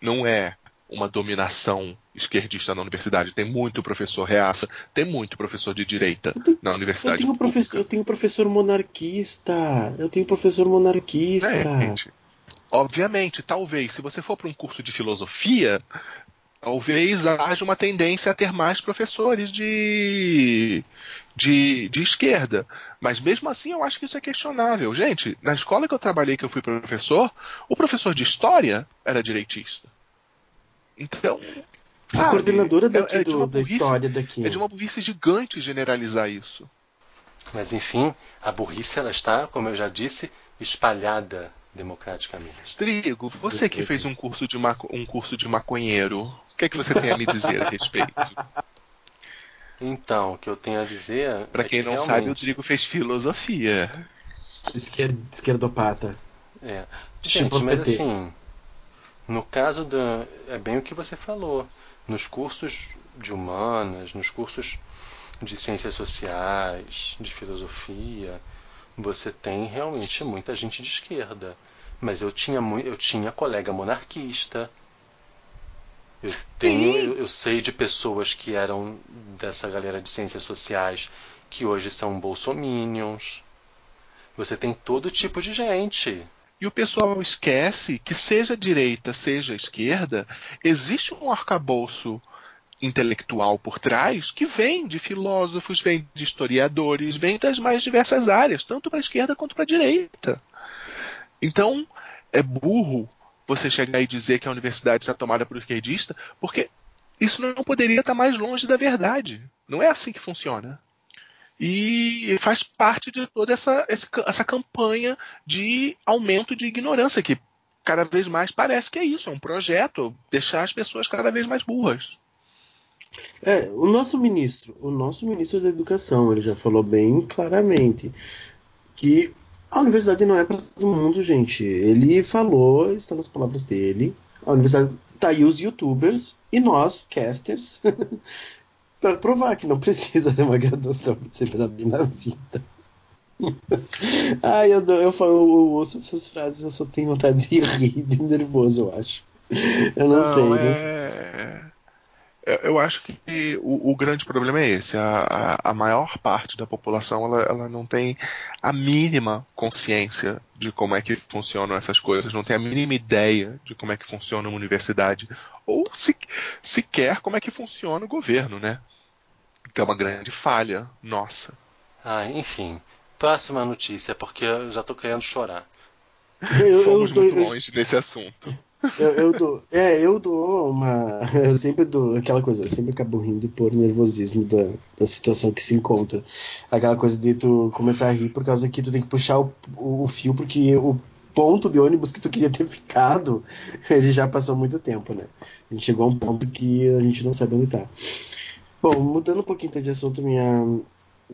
não é uma dominação esquerdista na universidade. Tem muito professor reaça, tem muito professor de direita na Eu universidade. tenho, professor, eu tenho professor monarquista. Eu tenho professor monarquista. Gente, obviamente, talvez, se você for para um curso de filosofia, talvez haja uma tendência a ter mais professores de, de, de esquerda. Mas mesmo assim, eu acho que isso é questionável. Gente, na escola que eu trabalhei, que eu fui professor, o professor de história era direitista. Então. A sabe, coordenadora daqui é- é de do- uma da burrice- história daqui. É de uma burrice gigante generalizar isso. Mas enfim, a burrice ela está, como eu já disse, espalhada democraticamente. Trigo, você que fez um curso de, maco- um curso de maconheiro, o que é que você tem a me dizer a respeito? Então, o que eu tenho a dizer. Pra é quem que não sabe, o realmente- Trigo fez filosofia. Esquer- esquerdopata. É. Tipo Gente, mas PT. assim, no caso da. É bem o que você falou. Nos cursos de humanas, nos cursos de ciências sociais, de filosofia, você tem realmente muita gente de esquerda. Mas eu tinha, eu tinha colega monarquista. Eu, tenho, eu, eu sei de pessoas que eram dessa galera de ciências sociais que hoje são bolsominions. Você tem todo tipo de gente. E o pessoal esquece que, seja direita, seja esquerda, existe um arcabouço intelectual por trás que vem de filósofos, vem de historiadores, vem das mais diversas áreas, tanto para a esquerda quanto para a direita. Então, é burro você chegar e dizer que a universidade está tomada por esquerdista, porque isso não poderia estar mais longe da verdade. Não é assim que funciona. E faz parte de toda essa, essa campanha de aumento de ignorância, que cada vez mais parece que é isso, é um projeto, deixar as pessoas cada vez mais burras. É, o nosso ministro, o nosso ministro da Educação, ele já falou bem claramente que a universidade não é para todo mundo, gente. Ele falou, está nas palavras dele, a universidade tá aí os youtubers e nós, casters, para provar que não precisa ter uma graduação para ser bem na vida. Ai, eu, dou- eu, falo, eu ouço essas frases, eu só tenho vontade de rir, de nervoso, eu acho. Eu não, sei, não sei. é... Eu eu acho que o, o grande problema é esse. A, a, a maior parte da população ela, ela não tem a mínima consciência de como é que funcionam essas coisas, não tem a mínima ideia de como é que funciona uma universidade, ou se, sequer como é que funciona o governo, né? Que é uma grande falha nossa. Ah, enfim. Próxima notícia, porque eu já tô querendo chorar. Eu, eu Fomos muito longe desse assunto. Eu, eu dou, é, eu dou uma. Eu sempre dou aquela coisa, eu sempre acabo rindo por nervosismo da, da situação que se encontra. Aquela coisa de tu começar a rir por causa que tu tem que puxar o, o, fio, porque o ponto de ônibus que tu queria ter ficado, ele já passou muito tempo, né? A gente chegou a um ponto que a gente não sabe onde tá. Bom, mudando um pouquinho então de assunto, minha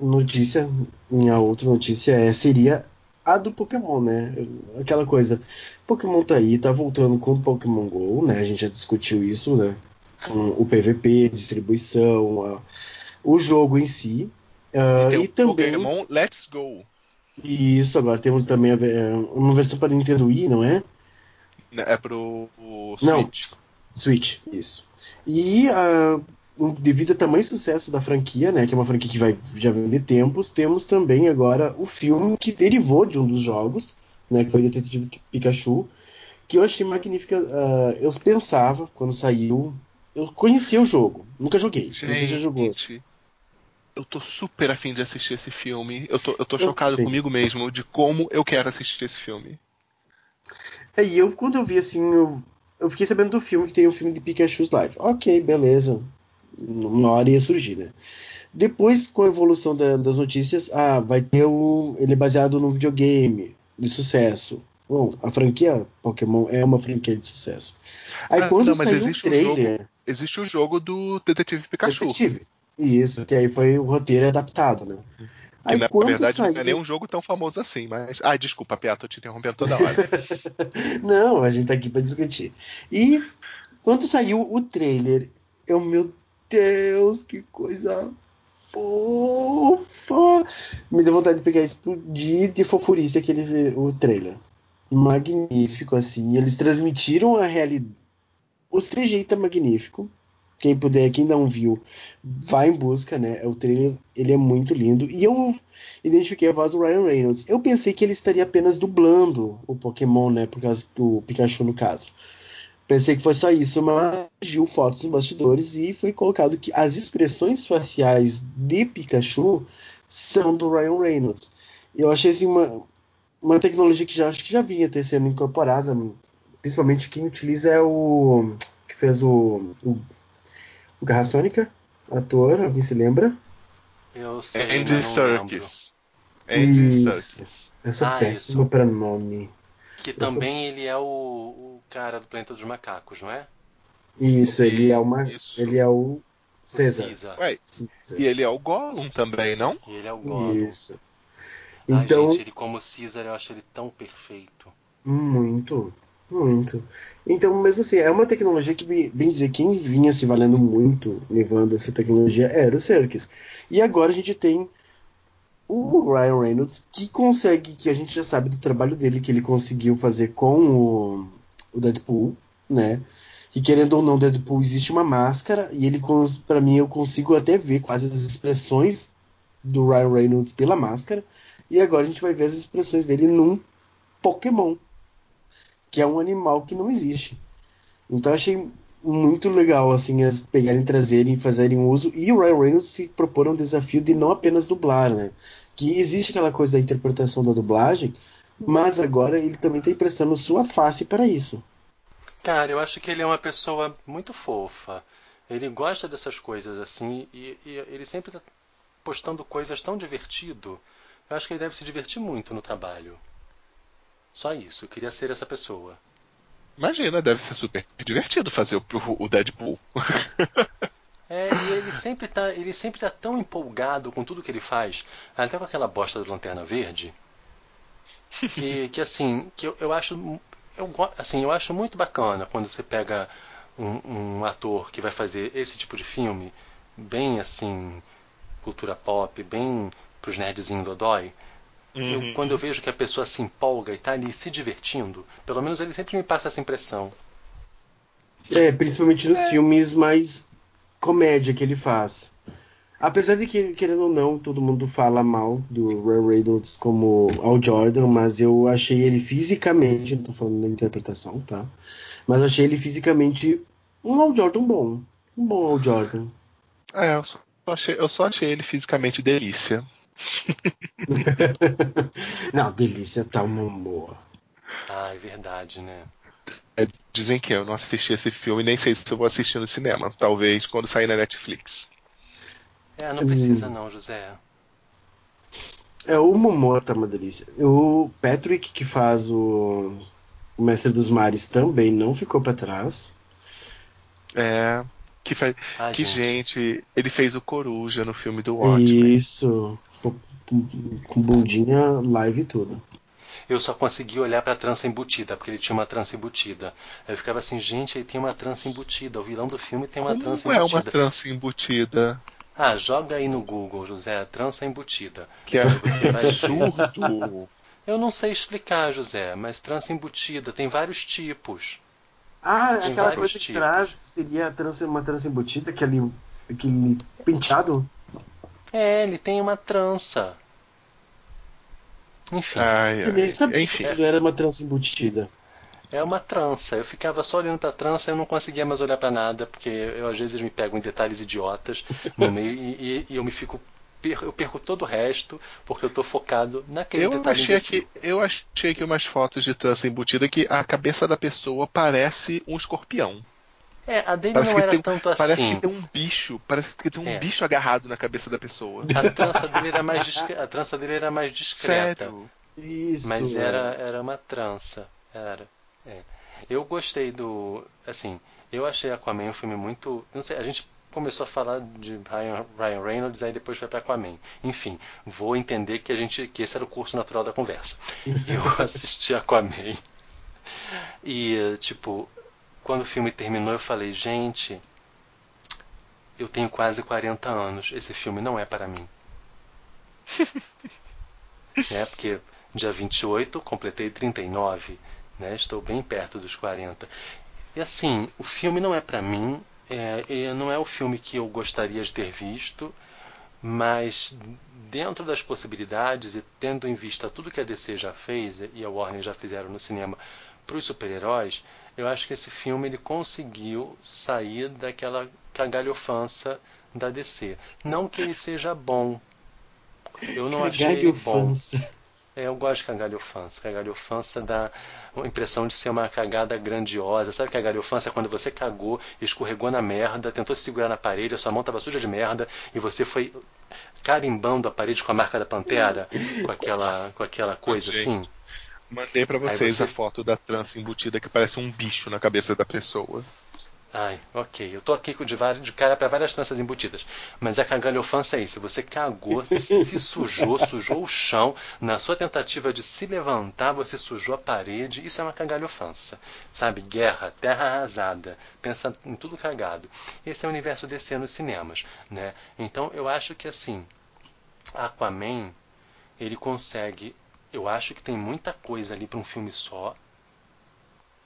notícia, minha outra notícia é, seria a do Pokémon, né? Aquela coisa. Pokémon tá aí, tá voltando com o Pokémon GO, né? A gente já discutiu isso, né? Com o PVP, distribuição, a- o jogo em si. Ah, e e também. Pokémon Let's Go. Isso, agora temos também é, uma versão para Nintendo Wii, não é? né? É pro o Não. Switch. Switch, isso. E um- devido ao tamanho sucesso da franquia, né, que é uma franquia que vai já vender tempos, temos também agora o filme que derivou de um dos jogos, né, que foi Detetive Pikachu, que eu achei magnífica. ah, eu pensava quando saiu, eu conhecia o jogo, nunca joguei. você já jogou. Gente, eu tô super afim de assistir esse filme. Eu tô, eu tô Eu chocado também. comigo mesmo de como eu quero assistir esse filme. É, e eu, quando eu vi assim, eu, eu fiquei sabendo do filme que tem um filme de Pikachu's Live. Ok, beleza. Uma hora ia surgir, né? Depois, com a evolução da- das notícias, ah, vai ter o. Ele é baseado num videogame de sucesso. Bom, a franquia Pokémon é uma franquia de sucesso. Aí Ah, quando não, mas saiu existe o trailer. Existe o jogo do Detetive Pikachu. Detetive. Isso, que aí foi o roteiro adaptado, né? Que Aí na quando verdade saiu... não é nem um jogo tão famoso assim, mas. Ai, desculpa, Pia, tô te interrompendo toda hora. Não, a gente tá aqui pra discutir. E quando saiu o trailer, eu, meu Deus, que coisa fofa! Me deu vontade de pegar e explodir de fofurice aquele o trailer. Magnífico, assim. Eles transmitiram a realidade. O CGI tá magnífico. Quem puder, quem não viu, vai em busca, né? O trailer, ele é muito lindo. E eu identifiquei a voz do Ryan Reynolds. Eu pensei que ele estaria apenas dublando o Pokémon, né? Por causa do Pikachu, no caso. Pensei que foi só isso, mas viu fotos nos bastidores e foi colocado que as expressões faciais de Pikachu são do Ryan Reynolds. Eu achei assim uma, uma tecnologia que já acho que já vinha ter sendo incorporada. Principalmente quem utiliza é o que fez o, o, o Garra Sônica, ator, alguém se lembra? Eu sei, Andy. Serkis. Andy. Serkis. Eu sou Ah, péssimo isso. para nome. Que também ele é o, o cara do Planeta dos Macacos, não é? Isso, ele é uma, Isso. ele é o César. César. e ele é o Gollum também, não? E ele é o Gollum. Isso. Ai, Então, gente, ele como Caesar, eu acho ele tão perfeito. muito, muito. Então, mesmo assim, é uma tecnologia que, bem bem dizer, quem vinha se valendo muito, levando essa tecnologia, era o Serkis. E agora a gente tem o Ryan Reynolds, que consegue, que a gente já sabe do trabalho dele, que ele conseguiu fazer com o, o Deadpool, né? Que querendo ou não, Deadpool existe uma máscara, e ele, pra mim, eu consigo até ver quase as expressões do Ryan Reynolds pela máscara. E agora a gente vai ver as expressões dele num Pokémon, que é um animal que não existe. Então achei muito legal assim as pegarem, trazerem, fazerem uso e o Ryan Reynolds se propor um desafio de não apenas dublar, né? Que existe aquela coisa da interpretação da dublagem, mas agora ele também está emprestando sua face para isso. Cara, eu acho que ele é uma pessoa muito fofa. Ele gosta dessas coisas assim e, e ele sempre tá postando coisas tão divertido. Eu acho que ele deve se divertir muito no trabalho. Só isso, eu queria ser essa pessoa. Imagina, deve ser super divertido fazer o, o Deadpool. É, e ele sempre tá, ele sempre tá tão empolgado com tudo que ele faz, até com aquela bosta do Lanterna Verde, que, que assim, que eu, eu acho, eu, assim, eu acho muito bacana quando você pega um, um ator que vai fazer esse tipo de filme, bem assim, cultura pop, bem pros nerdzinhos dodói. Eu, Uhum. quando eu vejo que a pessoa se empolga e tá ali se divertindo, pelo menos ele sempre me passa essa impressão. É, principalmente nos filmes mais comédia que ele faz. Apesar de que, querendo ou não, todo mundo fala mal do Ryan Reynolds como Al Jordan, mas eu achei ele fisicamente, não tô falando da interpretação, tá? Mas eu achei ele fisicamente um Al Jordan bom. Um bom Al Jordan. É, eu só, achei, eu só achei ele fisicamente delícia. não, delícia tá uma boa. Ah, é verdade, né? É, dizem que eu não assisti esse filme, nem sei se eu vou assistir no cinema. Talvez quando sair na Netflix. É, não precisa Hum. não, José. É, o Momoa tá uma delícia. O Patrick, que faz o, o Mestre dos Mares, também não ficou pra trás. É. Que, fa... Ai, que gente. gente. ele fez o Coruja no filme do Watchmen. Isso. Com, com bundinha live e tudo. Eu só consegui olhar pra trança embutida, porque ele tinha uma trança embutida. Eu ficava assim, gente, ele tem uma trança embutida. O vilão do filme tem uma trança Como é uma embutida. trança embutida? Ah, joga aí no Google, José, trança embutida. Que é absurdo. Eu não sei explicar, José, mas trança embutida tem vários tipos. Ah, Tem aquela coisa de tipos. trás seria a trança, uma trança embutida, aquele, aquele penteado. É, ele tem uma trança. Enfim, Ai, Eu nem ai. sabia Enfim. que aquilo era uma trança embutida. é uma trança. Eu ficava só olhando pra trança e eu não conseguia mais olhar pra nada, porque eu às vezes me pego em detalhes idiotas no meio e, e- e eu me fico. Eu perco todo o resto porque eu tô focado naquele Eu detalhe achei, imbecil. que, eu achei que umas fotos de trança embutida que a cabeça da pessoa parece um escorpião. É, a dele Parece não que era tem- tanto Parece assim. que tem um bicho, parece que tem um É. bicho agarrado na cabeça da pessoa. A trança dele era mais discre... a trança dele era mais discreta. Sério. Isso. Mas era, era uma trança. Era. É. Eu gostei do. Assim, eu achei Aquaman um filme muito. Não sei, a gente começou a falar de Ryan, Ryan Reynolds, aí depois foi para Aquaman. Enfim, vou entender que a gente que esse era o curso natural da conversa. Eu assisti Aquaman. E, tipo, quando o filme terminou, eu falei, gente, eu tenho quase 40 anos. Esse filme não é para mim. né? Porque dia 28 completei 39, né? Estou bem perto dos 40. E assim, o filme não é para mim, é, não é o filme que eu gostaria de ter visto, mas dentro das possibilidades e tendo em vista tudo que a DC já fez e a Warner já fizeram no cinema para os super-heróis, eu acho que esse filme ele conseguiu sair daquela cagalhofança da DC. Não que ele seja bom. Eu não achei ele bom. É, eu gosto de cagalhofança. Cagalhofança dá a impressão de ser uma cagada grandiosa. Sabe cagalhofança é quando você cagou, escorregou na merda, tentou se segurar na parede, a sua mão estava suja de merda e você foi carimbando a parede com a marca da pantera, com aquela, com aquela coisa assim. Mandei pra vocês você- a foto da trança embutida que parece um bicho na cabeça da pessoa. Ai, ok. Eu tô aqui com de, várias- de cara para várias tranças embutidas. Mas a cagalhofança é isso. Você cagou, se, se sujou, sujou o chão. Na sua tentativa de se levantar, você sujou a parede. Isso é uma cagalhofança. Sabe? Guerra, terra arrasada. Pensa em tudo cagado. Esse é o universo DC nos cinemas. Né? Então eu acho que assim. Aquaman, ele consegue. Eu acho que tem muita coisa ali para um filme só.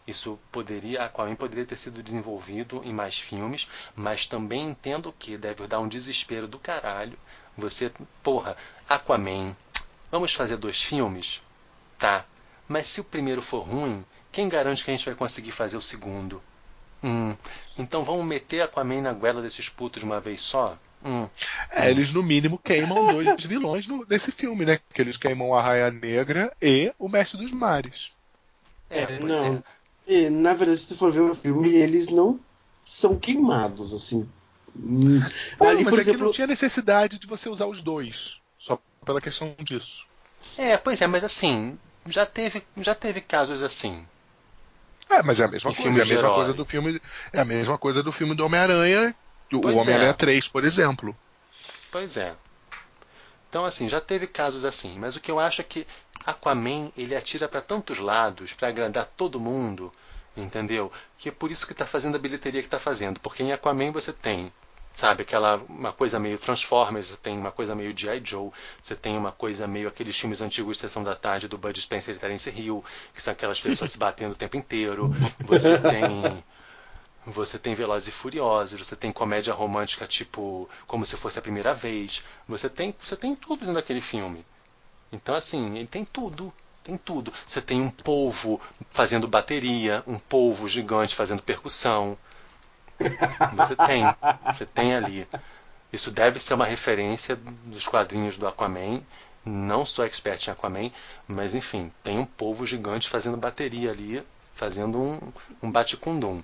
Isso poderia, Aquaman poderia ter sido desenvolvido em mais filmes, mas também entendo que deve dar um desespero do caralho. Você, porra, Aquaman, vamos fazer dois filmes? Tá. Mas se o primeiro for ruim, quem garante que a gente vai conseguir fazer o segundo? Hum. Então vamos meter Aquaman na goela desses putos de uma vez só? Hum. É, eles no mínimo queimam dois vilões no- desse filme, né? Que eles queimam a Raia Negra e o Mestre dos Mares. É, É, não. é. E, na verdade, se tu for ver o filme, eles não são queimados, assim. Hum, Não, Ali, mas por é que exemplo, não tinha necessidade de você usar os dois. Só pela questão disso. É, pois é, mas assim, já teve, já teve casos assim. É, mas é a mesma Em coisa. É a mesma herói. coisa do filme. É a mesma coisa do filme do Homem-Aranha. Pois O Homem-Aranha é. 3, por exemplo. Pois é. Então, assim, já teve casos assim, mas o que eu acho é que Aquaman, ele atira para tantos lados, para agradar todo mundo, entendeu? Que é por isso que está fazendo a bilheteria que está fazendo, porque em Aquaman você tem, sabe, aquela uma coisa meio Transformers, você tem uma coisa meio G.I. Joe, você tem uma coisa meio aqueles filmes antigos de Sessão da Tarde do Bud Spencer e Terence Hill, que são aquelas pessoas se batendo o tempo inteiro. Você tem você tem Velozes e Furiosos, você tem comédia romântica tipo como se fosse a primeira vez. Você tem, você tem tudo dentro daquele filme. Então assim, ele tem tudo, tem tudo. Você tem um polvo fazendo bateria, um polvo gigante fazendo percussão. Você tem, você tem ali. Isso deve ser uma referência dos quadrinhos do Aquaman. Não sou expert em Aquaman, mas enfim, tem um polvo gigante fazendo bateria ali, fazendo um, um bate-cundum.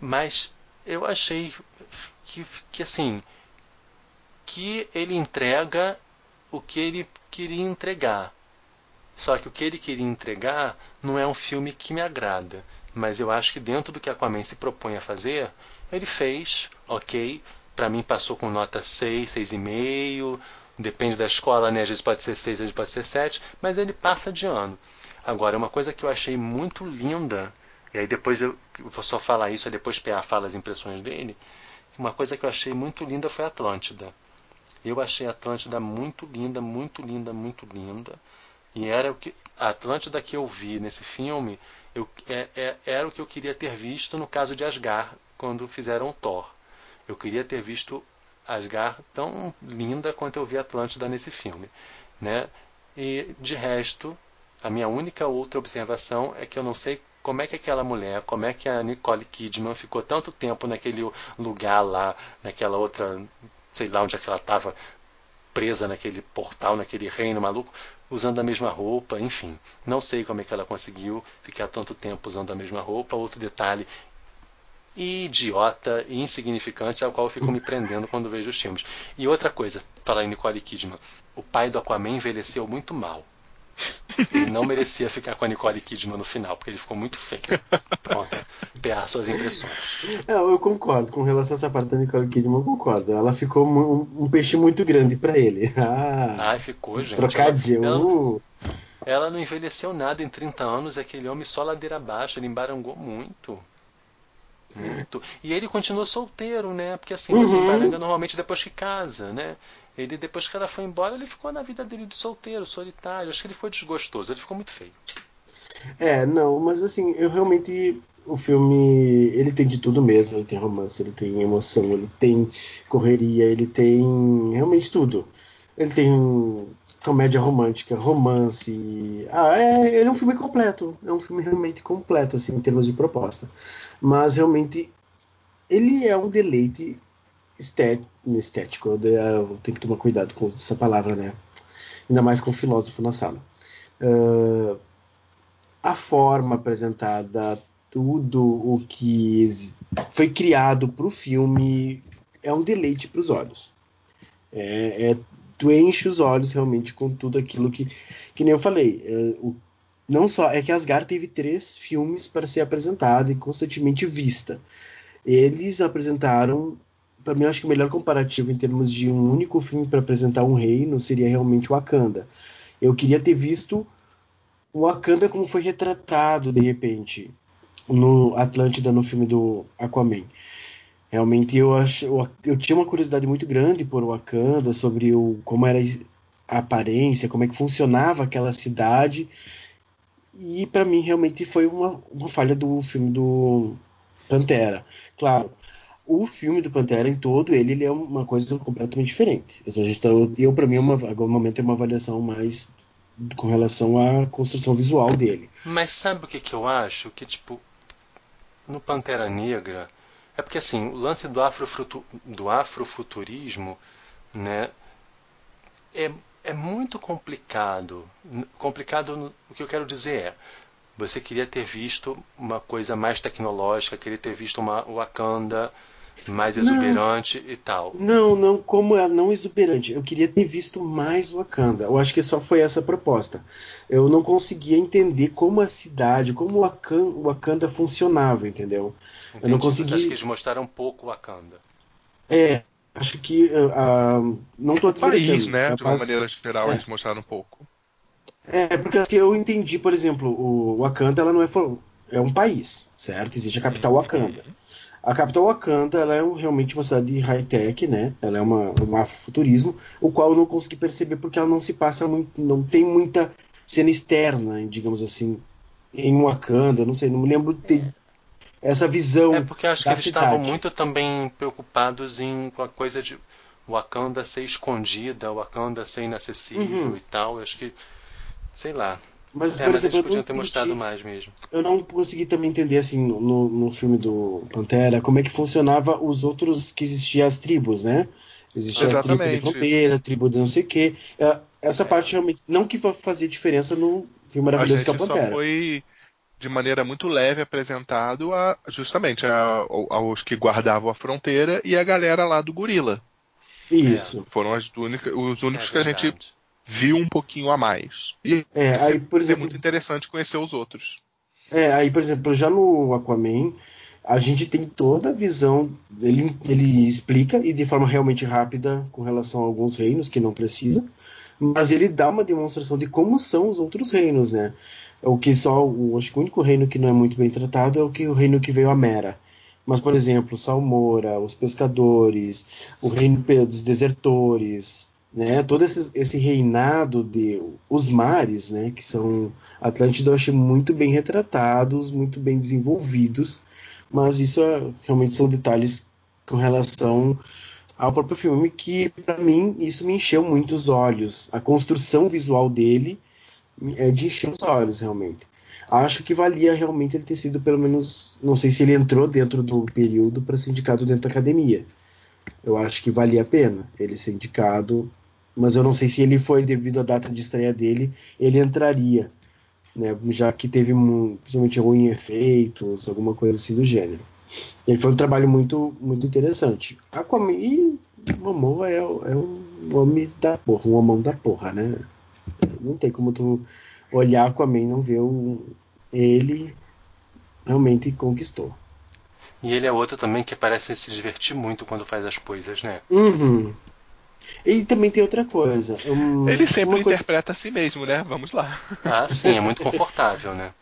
Mas eu achei que, que assim que ele entrega o que ele queria entregar. Só que o que ele queria entregar não é um filme que me agrada. Mas eu acho que dentro do que Aquaman se propõe a fazer, ele fez, ok. Pra mim passou com nota 6, 6,5. Depende da escola, né? Às vezes pode ser 6, às vezes pode ser 7. Mas ele passa de ano. Agora, uma coisa que eu achei muito linda, e aí depois eu, vou só falar isso, aí depois PA fala as impressões dele, uma coisa que eu achei muito linda foi Atlântida. Eu achei Atlântida muito linda, muito linda, muito linda. E era o que a Atlântida que eu vi nesse filme, eu, é, é, era o que eu queria ter visto no caso de Asgard, quando fizeram Thor. Eu queria ter visto Asgard tão linda quanto eu vi Atlântida nesse filme, né? E de resto, a minha única outra observação é que eu não sei como é que aquela mulher, como é que a Nicole Kidman ficou tanto tempo naquele lugar lá, naquela outra, sei lá onde é que ela estava presa naquele portal, naquele reino maluco, usando a mesma roupa, enfim. Não sei como é que ela conseguiu ficar tanto tempo usando a mesma roupa. Outro detalhe idiota e insignificante ao qual eu fico me prendendo quando vejo os filmes. E outra coisa, falar em Nicole Kidman, o pai do Aquaman envelheceu muito mal. Ele não merecia ficar com a Nicole Kidman no final, porque ele ficou muito feio. Pronto. PA, suas impressões. Não, eu concordo. Com relação a essa parte da Nicole Kidman, eu concordo. Ela ficou um, um peixe muito grande para ele. Ah, Ai, ficou, gente. Trocadinho. Ela, ela, Uh. ela não envelheceu nada em 30 anos, aquele homem só ladeira abaixo, ele embarangou muito. Muito. E ele continuou solteiro, né? Porque assim, você Uhum. embaranga normalmente depois que casa, né? Ele, depois que ela foi embora, ele ficou na vida dele de solteiro, solitário. Acho que ele ficou desgostoso, ele ficou muito feio. É, não, mas assim, eu realmente. O filme, ele tem de tudo mesmo. Ele tem romance, ele tem emoção, ele tem correria, ele tem realmente tudo. Ele tem comédia romântica, romance. Ah, é, ele é um filme completo. É um filme realmente completo, assim, em termos de proposta. Mas realmente, ele é um deleite esté- estético. Eu, tenho que tomar cuidado com essa palavra, né? Ainda mais com um filósofo na sala. Ah, a forma apresentada, tudo o que foi criado para o filme é um deleite para os olhos. É, é- tu enche os olhos realmente com tudo aquilo que, que nem eu falei. é, o- não só é que Asgard teve três filmes para ser apresentada e constantemente vista. Eles apresentaram, para mim, acho que o melhor comparativo em termos de um único filme para apresentar um reino seria realmente Wakanda. Eu queria ter visto o Wakanda como foi retratado de repente no Atlântida no filme do Aquaman. Realmente eu acho eu tinha uma curiosidade muito grande por Wakanda sobre o como era a aparência, como é que funcionava aquela cidade. E para mim realmente foi uma, uma falha do filme do Pantera. Claro, o filme do Pantera em todo ele, ele é uma coisa completamente diferente. Eu, eu, para mim é uma, agora no momento é uma avaliação mais com relação à construção visual dele. Mas sabe o que, que eu acho? Que, tipo, no Pantera Negra. É porque, assim, o lance do, afrofrutu, do afrofuturismo, né? É, é muito complicado. Complicado, o que eu quero dizer é. Você queria ter visto uma coisa mais tecnológica, queria ter visto uma Wakanda mais Não. exuberante e tal. Não, não, como é não exuberante. Eu queria ter visto mais Wakanda. Eu acho que só foi essa a proposta. Eu não conseguia entender como a cidade, como o Wakan- o Wakanda funcionava, entendeu? Eu não Entendi. Você consegui- acha que eles mostraram um pouco Wakanda? É, acho que ah, não tô O país, né? tá? De uma Mas- maneira geral, é. eles mostraram um pouco. É, porque assim, eu entendi, por exemplo, o Wakanda ela não é, é um país, certo? Existe a capital Wakanda. A capital Wakanda ela é realmente uma cidade de high-tech, né? Ela é uma, um afrofuturismo, o qual eu não consegui perceber porque ela não se passa muito, não tem muita cena externa, digamos assim, em Wakanda, não sei, não me lembro de ter essa visão É porque acho que eles estavam cidade. muito também preocupados em com a coisa de Wakanda ser escondida, Wakanda ser inacessível Uhum. e tal. Eu acho que, sei lá. Mas, É, por mas exemplo, eles eu podiam não ter entendi- mostrado mais mesmo. eu não consegui também entender assim no, no filme do Pantera como é que funcionava os outros que existiam as tribos, né? Existia a tribo de Exatamente. fronteira, a tribo de não sei o quê. É, Essa É. parte realmente não que vai fazer diferença no filme maravilhoso que é o só Pantera. foi de maneira muito leve apresentado a justamente a- ao- aos que guardavam a fronteira e a galera lá do gorila. Isso. Foram as únicas, os únicos É que a gente. Viu um pouquinho a mais. E É, aí por é exemplo, muito interessante conhecer os outros. é, aí por exemplo, já no Aquaman, a gente tem toda a visão, ele, ele explica e de forma realmente rápida com relação a alguns reinos que não precisa, mas ele dá uma demonstração de como são os outros reinos, né? O que só, o, acho que o único reino que não é muito bem tratado é o que o reino que veio a Mera, Mas, por exemplo, Salmoura, os pescadores, o reino dos desertores, né? Todo esse, esse, reinado de os mares, né? Que são Atlântida, eu achei muito bem retratados, muito bem desenvolvidos. Mas isso é, realmente são detalhes com relação ao próprio filme que, para mim, isso me encheu muito os olhos. A construção visual dele é de encher os olhos, realmente acho que valia realmente ele ter sido pelo menos, não sei se ele entrou dentro do período para ser indicado dentro da academia. Eu acho que valia a pena ele ser indicado, mas eu não sei se ele foi devido à data de estreia dele, ele entraria, né, já que teve principalmente algum efeitos, alguma coisa assim do gênero. Ele foi um trabalho muito muito interessante. Aquaman e Momoa é, é um homem da porra, um homão da porra, né? Não tem como tu olhar Aquaman e não ver o, ele realmente conquistou. E ele é outro também que parece se divertir muito quando faz as coisas, né? Uhum. E também tem outra coisa. Um, ele sempre interpreta coisa... a si mesmo, né? Vamos lá. Ah, sim, é muito confortável, né?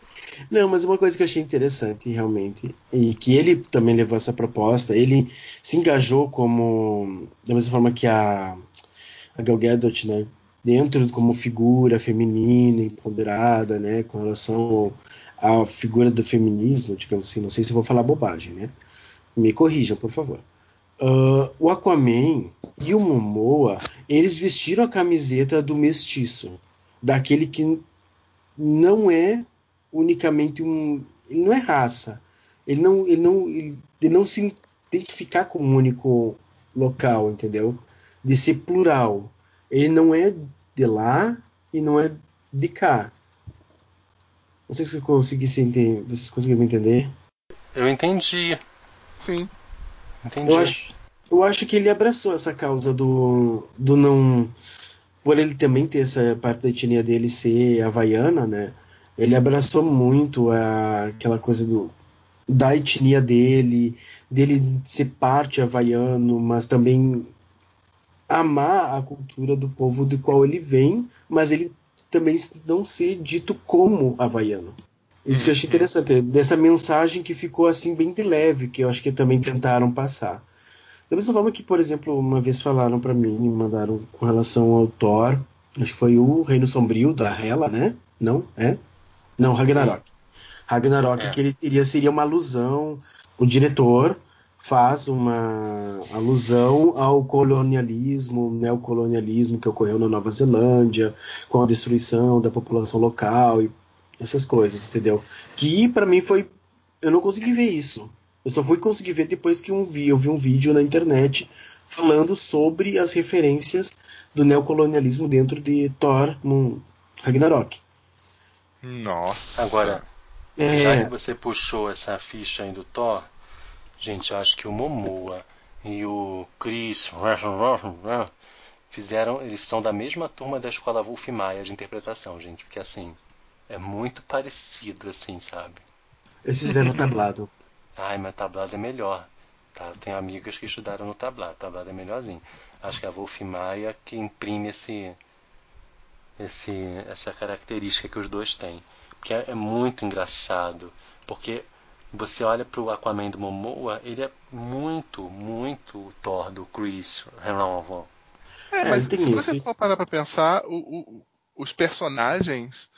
Não, mas uma coisa que eu achei interessante, realmente, e que ele também levou essa proposta, ele se engajou como. Da mesma forma que a, a Gal Gadot, né? dentro como figura feminina, empoderada, né, com relação à figura do feminismo, digamos assim, não sei se vou falar bobagem, né? Me corrijam, por favor. Uh, o Aquaman e o Momoa, eles vestiram a camiseta do mestiço, daquele que não é unicamente um, ele não é raça, ele não, ele não, ele, ele não se identificar com um único local, entendeu? De ser plural. Ele não é de lá e não é de cá. Não sei se eu consegui entender. Vocês conseguiram entender? Eu entendi. Sim. Entendi. Eu acho, eu acho que ele abraçou essa causa do, do não. Por ele também ter essa parte da etnia dele ser havaiana, né? Ele abraçou muito a, aquela coisa do, da etnia dele, dele ser parte havaiano, mas também amar a cultura do povo do qual ele vem, mas ele também não ser dito como havaiano. Isso que eu achei uhum. interessante, dessa mensagem que ficou assim bem de leve, que eu acho que também tentaram passar. Da mesma forma que, por exemplo, uma vez falaram para mim, me mandaram com relação ao Thor, acho que foi o Reino Sombrio da Hela, né? Não? É? Não, Ragnarok. Ragnarok, é. que ele iria, seria uma alusão, o diretor faz uma alusão ao colonialismo, neocolonialismo que ocorreu na Nova Zelândia, com a destruição da população local e essas coisas, entendeu? Que para mim foi eu não consegui ver isso. Eu só fui conseguir ver depois que um vi, eu vi um vídeo na internet falando sobre as referências do neocolonialismo dentro de Thor no Ragnarok. Nossa. Agora, é... já que você puxou essa ficha aí do Thor, Gente, eu acho que o Momoa e o Chris fizeram, eles são da mesma turma da escola Wolf Maia de interpretação, gente, porque assim, é muito parecido assim, sabe? Eles fizeram tablado. Ai, mas tablado é melhor. Tá? Tem amigas que estudaram no tablado, tablado é melhorzinho. Acho que é a Wolf Maia que imprime esse, esse, essa característica que os dois têm. Porque é, é muito engraçado. Porque você olha pro Aquaman do Momoa, ele é muito, muito o Thor do Chris Hemsworth. É, mas é, se você for parar pra pensar, o, o, os personagens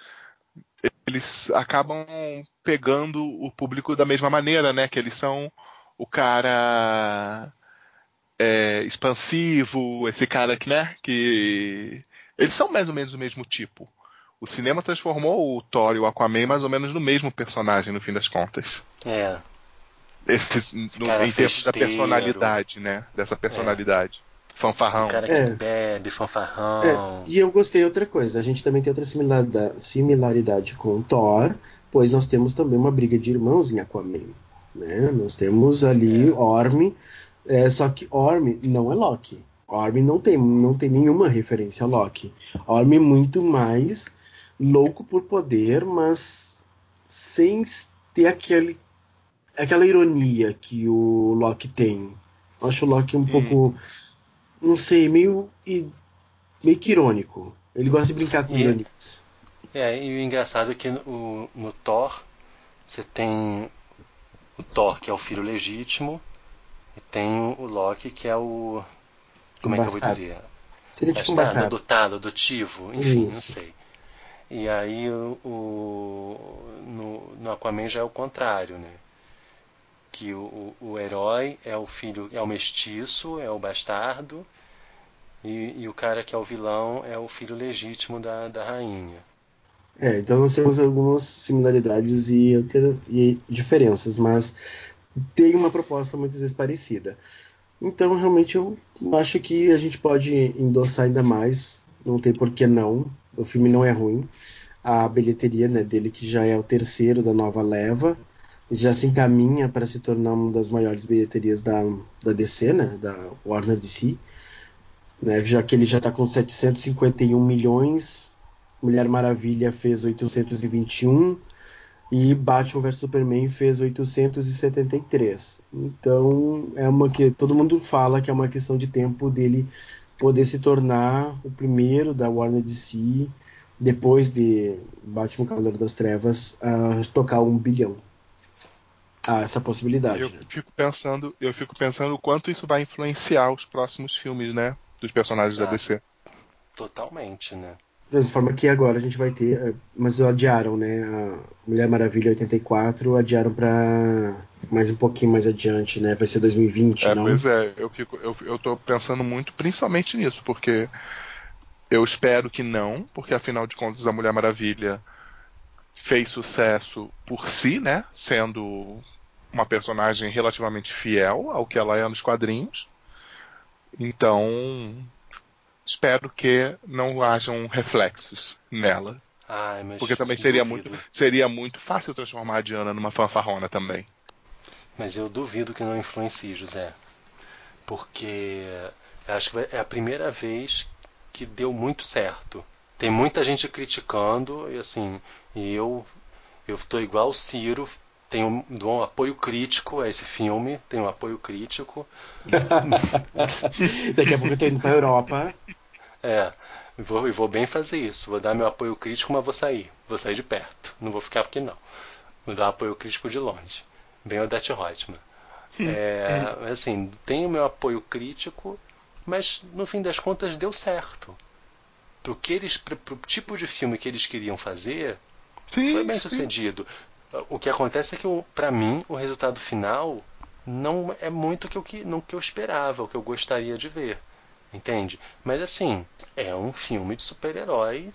eles acabam pegando o público da mesma maneira, né? Que eles são o cara é, expansivo, esse cara que, né? Que eles são mais ou menos o mesmo tipo. O cinema transformou o Thor e o Aquaman mais ou menos no mesmo personagem, no fim das contas. É. Esse, Esse no, em termos da personalidade, né? Dessa personalidade. Fanfarrão. O cara que é. bebe, fanfarrão. É. E eu gostei de outra coisa. A gente também tem outra similaridade, com o Thor, pois nós temos também uma briga de irmãos em Aquaman. Né? Nós temos ali é. Orm, é, só que Orm não é Loki. Orm não tem, não tem nenhuma referência a Loki. Orm é muito mais louco por poder, mas sem ter aquele, aquela ironia que o Loki tem. Eu acho o Loki um hum. pouco, não sei, meio, meio que irônico. Ele gosta de brincar com ironias. É, e o engraçado é que no, no Thor você tem o Thor, que é o filho legítimo, e tem o Loki, que é o. Como é que eu vou dizer? Seria tipo um adotado, adotivo, enfim, não Isso. sei. E aí o, o- no, no Aquaman já é o contrário, né? Que o, o, o herói é o filho, é o mestiço, é o bastardo, e, e o cara que é o vilão é o filho legítimo da, da rainha. É, então nós temos algumas similaridades e, e diferenças, mas tem uma proposta muitas vezes parecida. Então, realmente, eu acho que a gente pode endossar ainda mais, não tem por que não. O filme não é ruim. A bilheteria né, dele, que já é o terceiro da nova leva, já se encaminha para se tornar uma das maiores bilheterias da, da DC, né, da Warner DC, né, já que ele já está com 751 milhões, Mulher Maravilha fez 821 e Batman vs Superman fez 873. Então é uma que todo mundo fala que é uma questão de tempo dele poder se tornar o primeiro da Warner DC depois de Batman Cavaleiro das Trevas a tocar um bilhão. Há essa possibilidade. Eu né? fico pensando, eu fico pensando o quanto isso vai influenciar os próximos filmes, né? Dos personagens da Ah. DC. Totalmente, né? Da forma que agora a gente vai ter, eh, mas adiaram, né? A Mulher Maravilha 84 adiaram para mais um pouquinho mais adiante, né? Vai ser 2020, É, não? pois é, eu fico, eu, eu tô pensando muito principalmente nisso, porque eu espero que não, porque afinal de contas a Mulher Maravilha fez sucesso por si, né? Sendo uma personagem relativamente fiel ao que ela é nos quadrinhos. Então, espero que não hajam reflexos nela. Ai, mas Porque também seria duvido. muito, seria muito fácil transformar a Diana numa fanfarrona também. Mas eu duvido que não influencie, José. Porque acho que é a primeira vez que deu muito certo. Tem muita gente criticando, e assim, e eu eu tô igual o Ciro, tenho dou um apoio crítico a esse filme, tenho um apoio crítico. Daqui a pouco eu tô indo pra Europa. É, e vou, vou bem fazer isso. Vou dar meu apoio crítico, mas vou sair. Vou sair de perto. Não vou ficar aqui não. Vou dar apoio crítico de longe. Bem Odete Reutemann. É, assim, tenho meu apoio crítico, mas no fim das contas deu certo. Pro, que eles, pro, pro tipo de filme que eles queriam fazer, Sim, foi bem sim. sucedido. O que acontece é que, pra mim, o resultado final não é muito o que que- não que eu esperava, o que eu gostaria de ver. Entende? Mas assim, é um filme de super-herói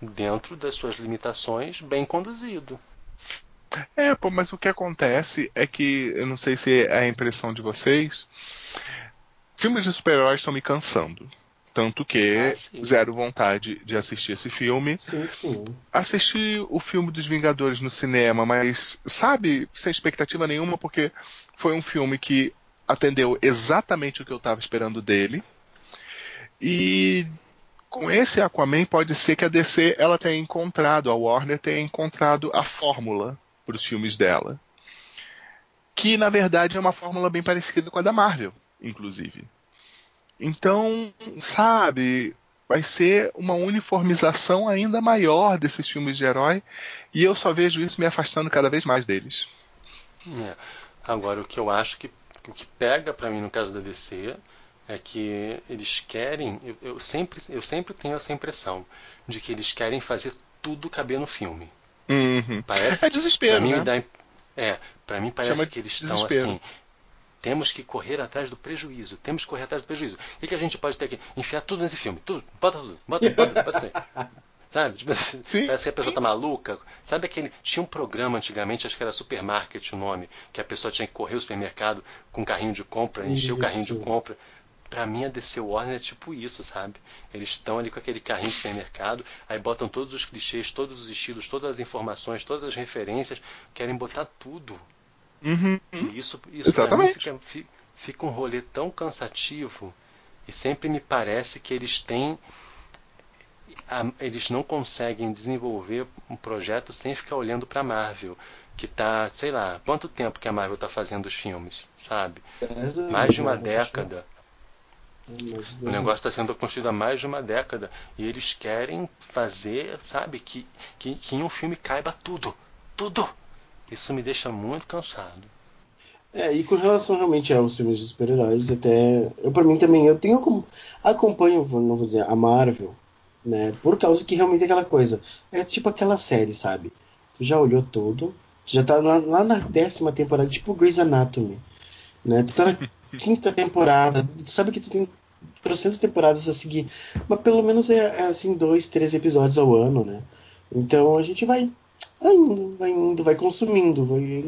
dentro das suas limitações, bem conduzido. É, pô, mas o que acontece é que, eu não sei se é a impressão de vocês, filmes de super-heróis estão me cansando. Tanto que Ah, zero vontade de assistir esse filme. Sim, sim. Assisti o filme dos Vingadores no cinema, mas, sabe, sem expectativa nenhuma, porque foi um filme que atendeu exatamente o que eu estava esperando dele. E com esse Aquaman pode ser que a DC ela tenha encontrado, a Warner tenha encontrado a fórmula para os filmes dela. Que na verdade é uma fórmula bem parecida com a da Marvel, inclusive. Então, sabe, vai ser uma uniformização ainda maior desses filmes de herói e eu só vejo isso me afastando cada vez mais deles. É. Agora, o que eu acho que o que pega pra mim no caso da DC é que eles querem, eu, eu sempre, eu sempre tenho essa impressão de que eles querem fazer tudo caber no filme. Uhum. Parece É desespero, Pra mim né? dá, é, para mim parece Chama que eles estão desespero. assim. Temos que correr atrás do prejuízo. Temos que correr atrás do prejuízo. O que, que a gente pode ter aqui? Enfiar tudo nesse filme. Tudo. Bota tudo. Bota, bota, bota isso aí. Sabe? Tipo assim, Sim, parece que a pessoa tá maluca. Sabe aquele. Tinha um programa antigamente, acho que era Supermarket o nome, que a pessoa tinha que correr ao supermercado com um carrinho de compra, encher o carrinho de compra. Pra mim, a DC Warner é tipo isso, sabe? Eles estão ali com aquele carrinho de supermercado, aí botam todos os clichês, todos os estilos, todas as informações, todas as referências, querem botar tudo. Uhum. E isso, isso Exatamente. fica, fi- fica um rolê tão cansativo e sempre me parece que eles têm. a- eles não conseguem desenvolver um projeto sem ficar olhando pra Marvel. Que tá, sei lá, quanto tempo que a Marvel tá fazendo os filmes, sabe? Dez anos, Mais de uma né? década. Dez O negócio está sendo construído há mais de uma década. E eles querem fazer, sabe, que, que, que em um filme caiba tudo. Tudo! Isso me deixa muito cansado. É, e com relação realmente aos filmes de super-heróis, até. Eu, pra mim também, eu tenho como. Acompanho, não vou dizer, a Marvel, né? Por causa que realmente é aquela coisa. É tipo aquela série, sabe? Tu já olhou tudo, tu já tá lá, lá na décima temporada, tipo Grey's Anatomy. Né? Tu tá na quinta temporada, tu sabe que tu tem trocentas temporadas a seguir, mas pelo menos é, é, assim, dois, três episódios ao ano, né? Então a gente vai, vai indo, vai indo, vai consumindo, vai.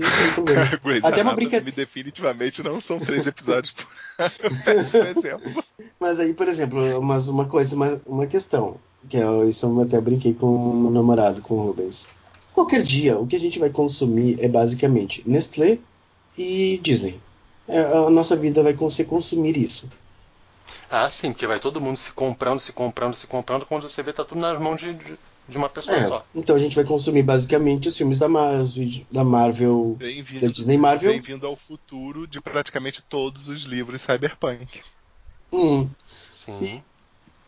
Grey's Até uma brincadeira. definitivamente não são três episódios por exemplo. Mas aí, por exemplo, mas uma coisa, uma, uma questão, que é, isso eu até brinquei com o meu namorado, com o Rubens. Qualquer dia, o que a gente vai consumir é basicamente Nestlé e Disney. É, a nossa vida vai ser consumir isso. Ah, sim, porque vai todo mundo se comprando, se comprando, se comprando, quando você vê tá tudo nas mãos de, de, de uma pessoa É, só. então a gente vai consumir basicamente os filmes da, Mar da Marvel, da Disney Marvel. bem-vindo ao futuro de praticamente todos os livros cyberpunk. Hum. Sim.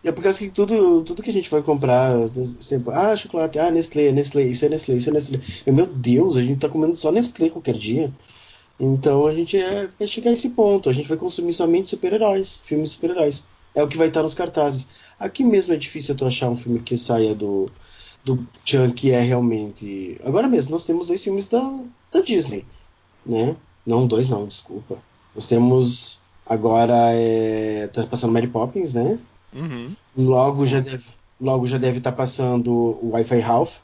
E é por causa que tudo, tudo que a gente vai comprar, sempre, ah, chocolate, ah, Nestlé, Nestlé, isso é Nestlé, isso é Nestlé. E, meu Deus, a gente tá comendo só Nestlé qualquer dia. Então a gente é, vai chegar a esse ponto. A gente vai consumir somente super-heróis, filmes de super-heróis. É o que vai estar nos cartazes. Aqui mesmo é difícil tu achar um filme que saia do, do Chan que é realmente. Agora mesmo, nós temos dois filmes da, da Disney, né? Não, dois não, desculpa. Nós temos agora é. Tá passando Mary Poppins, né? Uhum. Logo já deve, logo já deve estar passando o Wi-Fi Ralph,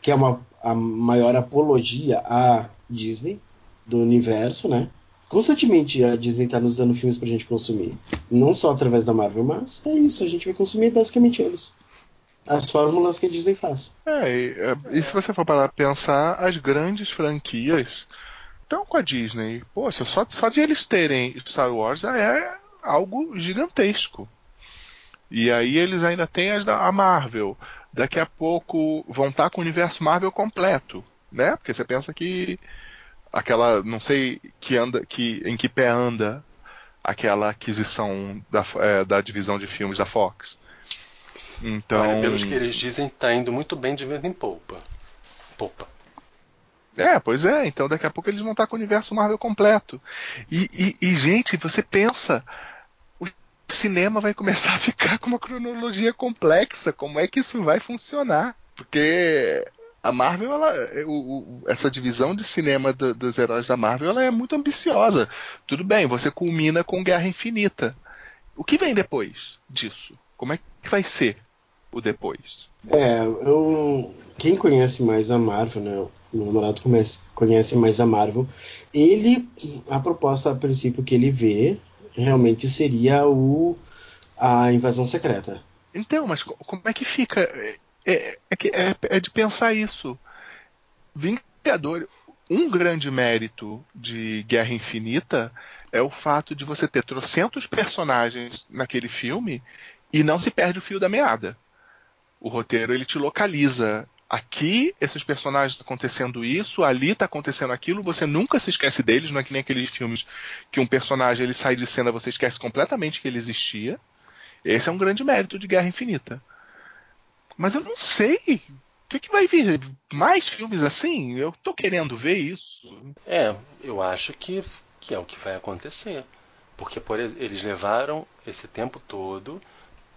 que é uma a maior apologia à Disney do universo, né? Constantemente a Disney está nos dando filmes pra gente consumir. Não só através da Marvel, mas é isso, a gente vai consumir basicamente eles. As fórmulas que a Disney faz. É, e, é, e se você for parar pensar, as grandes franquias estão com a Disney. Poxa, só, só de eles terem Star Wars já é algo gigantesco. E aí eles ainda têm as da a Marvel. Daqui a pouco vão estar com o universo Marvel completo, né? Porque você pensa que aquela, não sei que anda, que em que pé anda aquela aquisição da, é, da divisão de filmes da Fox. Então, Olha, pelos que eles dizem, tá indo muito bem de venda em polpa. Poupa. É, pois é. Então daqui a pouco eles vão estar com o universo Marvel completo. E, e- e, gente, você pensa, o cinema vai começar a ficar com uma cronologia complexa. Como é que isso vai funcionar? Porque a Marvel, ela, o- o- essa divisão de cinema do- dos heróis da Marvel, ela é muito ambiciosa. Tudo bem, você culmina com Guerra Infinita. O que vem depois disso? Como é que vai ser o depois? É, eu. Quem conhece mais a Marvel, né? O meu namorado conhece, conhece mais a Marvel. Ele, a proposta a princípio que ele vê, realmente seria o a invasão secreta. Então, mas co- como é que fica? É, é- é é de pensar isso. Vingador, um grande mérito de Guerra Infinita é o fato de você ter trocentos personagens naquele filme e não se perde o fio da meada. O roteiro ele te localiza. Aqui, esses personagens estão acontecendo isso, ali está acontecendo aquilo, você nunca se esquece deles, não é que nem aqueles filmes que um personagem ele sai de cena, você esquece completamente que ele existia. Esse é um grande mérito de Guerra Infinita. Mas eu não sei. O que, que vai vir? Mais filmes assim? Eu tô querendo ver isso. É, eu acho que, que é o que vai acontecer. Porque por, eles levaram esse tempo todo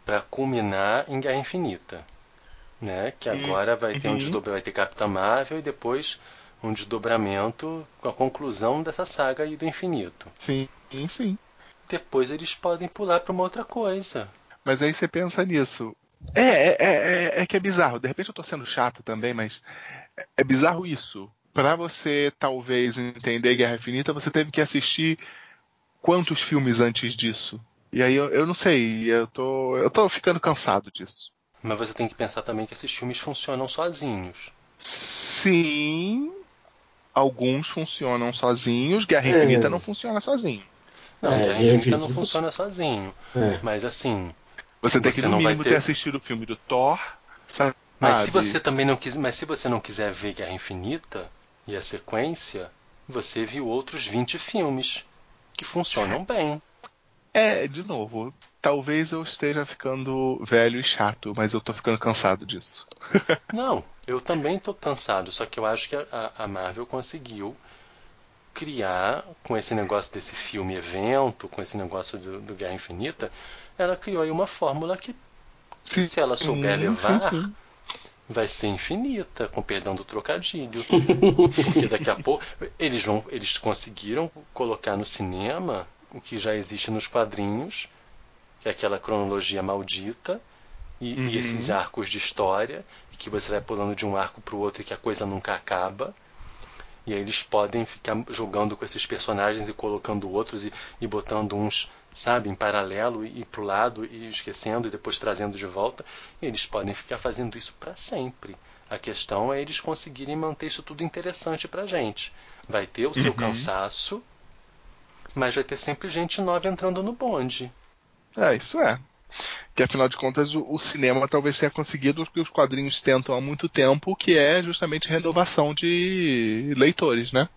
para culminar em Guerra Infinita. Né? Que agora vai ter um uhum. desdobramento, vai ter Capitã Marvel e depois um desdobramento com a conclusão dessa saga aí do infinito. Sim, sim. Depois eles podem pular para uma outra coisa. Mas aí você pensa nisso. É, é, é, é que é bizarro. De repente eu tô sendo chato também, mas é- é bizarro isso. Pra você talvez entender Guerra Infinita, você teve que assistir quantos filmes antes disso? E aí eu, eu não sei, eu tô, eu tô ficando cansado disso. Mas você tem que pensar também que esses filmes funcionam sozinhos. Sim, alguns funcionam sozinhos, Guerra É. Infinita não funciona sozinho. Não, É, Guerra Infinita não funciona sozinho. É. Mas assim, Você tem que Você no não vai mínimo ter... ter- assistido o filme do Thor, sabe? Mas se você também não quiser, mas se você não quiser ver Guerra Infinita e a sequência, você viu outros 20 filmes que funcionam bem. É, de novo, talvez eu esteja ficando velho e chato, mas eu tô ficando cansado disso. Não, eu também tô cansado, só que eu acho que a, a Marvel conseguiu criar, com esse negócio desse filme evento, com esse negócio do, do Guerra Infinita, ela criou aí uma fórmula que, que se ela souber levar, sim, sim. vai ser infinita, com perdão do trocadilho. Porque daqui a pouco eles vão, eles conseguiram colocar no cinema o que já existe nos quadrinhos, que é aquela cronologia maldita e, Uhum. e esses arcos de história, e que você vai pulando de um arco para o outro e que a coisa nunca acaba. E aí eles podem ficar jogando com esses personagens e colocando outros e, e botando uns, sabe, em paralelo e, e pro lado e esquecendo e depois trazendo de volta. Eles podem ficar fazendo isso para sempre. A questão é eles conseguirem manter isso tudo interessante pra gente. Vai ter o seu Uhum. cansaço, mas vai ter sempre gente nova entrando no bonde. É, isso é. Que afinal de contas o, o cinema talvez tenha conseguido o que os quadrinhos tentam há muito tempo, que é justamente renovação de leitores, né?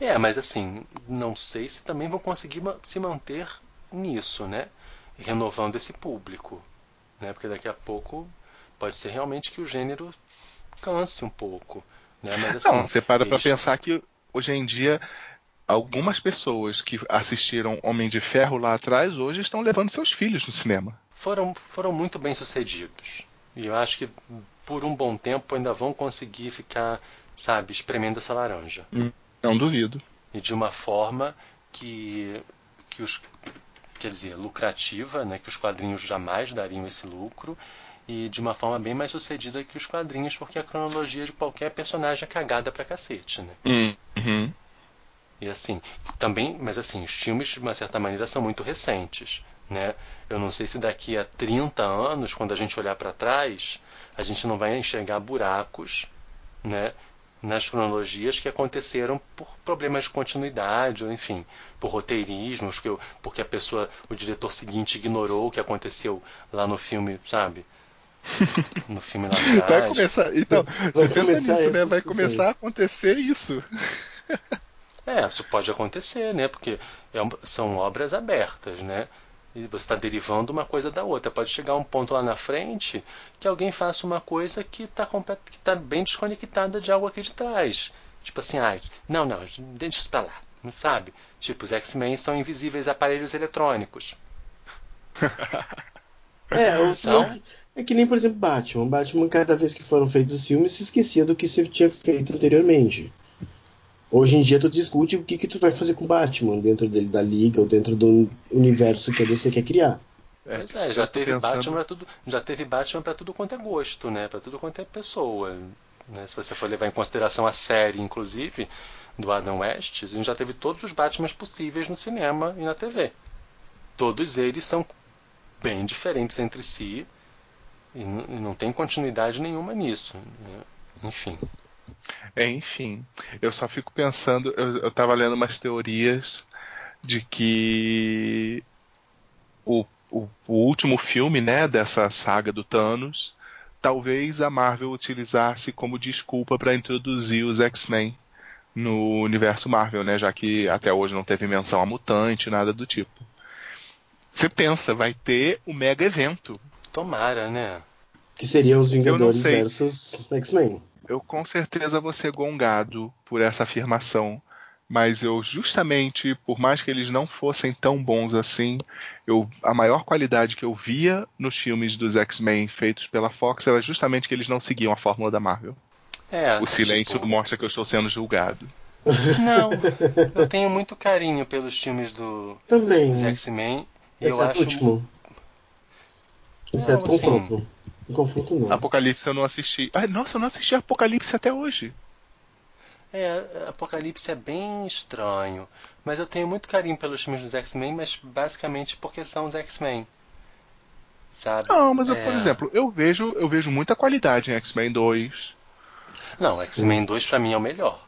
É, mas assim, não sei se também vão conseguir se manter nisso, né? Renovando esse público, né? Porque daqui a pouco pode ser realmente que o gênero canse um pouco, né? Mas assim, Não, você para pra eles- pensar que hoje em dia algumas pessoas que assistiram Homem de Ferro lá atrás hoje estão levando seus filhos no cinema. foram, foram muito bem sucedidos. E eu acho que por um bom tempo ainda vão conseguir ficar, sabe, espremendo essa laranja. Não duvido. E de uma forma que, que os. Quer dizer, lucrativa, né, que os quadrinhos jamais dariam esse lucro. E de uma forma bem mais sucedida que os quadrinhos, porque a cronologia de qualquer personagem é cagada pra cacete, né? Uhum. E assim, também, mas assim, os filmes de uma certa maneira são muito recentes, né? Eu não sei se daqui a 30 anos, quando a gente olhar para trás, a gente não vai enxergar buracos, né, nas cronologias que aconteceram por problemas de continuidade, ou enfim, por roteirismos, porque, porque a pessoa, o diretor seguinte ignorou o que aconteceu lá no filme, sabe? No filme lá Vai atrás. começar. Então, Vai você pensa nisso, né? Vai começar a acontecer isso. É, isso pode acontecer, né? Porque é são obras abertas, né? E você está derivando uma coisa da outra. Pode chegar um ponto lá na frente que alguém faça uma coisa que está tá bem desconectada de algo aqui de trás. Tipo assim, ah, não, não, deixa isso pra lá. Não sabe? Tipo, os X-Men são invisíveis aparelhos eletrônicos. É, ou Então- senão, é que nem, por exemplo, Batman. Batman, cada vez que foram feitos os filmes, se esquecia do que se tinha feito anteriormente. Hoje em dia tu discute o que, que tu vai fazer com o Batman dentro dele da liga ou dentro do universo que a DC quer criar. Pois é, já tô teve pensando- Batman para tudo, já teve Batman para tudo quanto é gosto, né? Para tudo quanto é pessoa. Né? Se você for levar em consideração a série, inclusive, do Adam West, a gente já teve todos os Batmans possíveis no cinema e na TV. Todos eles são bem diferentes entre si e, e não tem continuidade nenhuma nisso. né? Enfim. É, enfim, eu só fico pensando, eu, eu tava lendo umas teorias de que o, o, o último filme, né, dessa saga do Thanos, talvez a Marvel utilizasse como desculpa para introduzir os X-Men no universo Marvel, né, já que até hoje não teve menção a mutante, nada do tipo. Você pensa, vai ter o mega evento. Tomara, né? Que seria os Vingadores versus X-Men. Eu com certeza vou ser gongado por essa afirmação, mas eu justamente, por mais que eles não fossem tão bons assim, eu, a maior qualidade que eu via nos filmes dos X-Men feitos pela Fox era justamente que eles não seguiam a fórmula da Marvel. É, O silêncio tipo, mostra que eu estou sendo julgado. Não, eu tenho muito carinho pelos filmes do, Também. dos né? X-Men. E eu Exceto o acho último. Exceto Não, assim- confronto. Confronto não. Apocalipse eu não assisti. Ah, nossa, eu não assisti Apocalipse até hoje. É, Apocalipse é bem estranho. Mas eu tenho muito carinho pelos filmes dos X-Men, mas basicamente porque são os X-Men. Sabe? Não, mas eu, É. por exemplo, eu vejo, eu vejo muita qualidade em X-Men 2, Não, X-Men 2 pra mim é o melhor.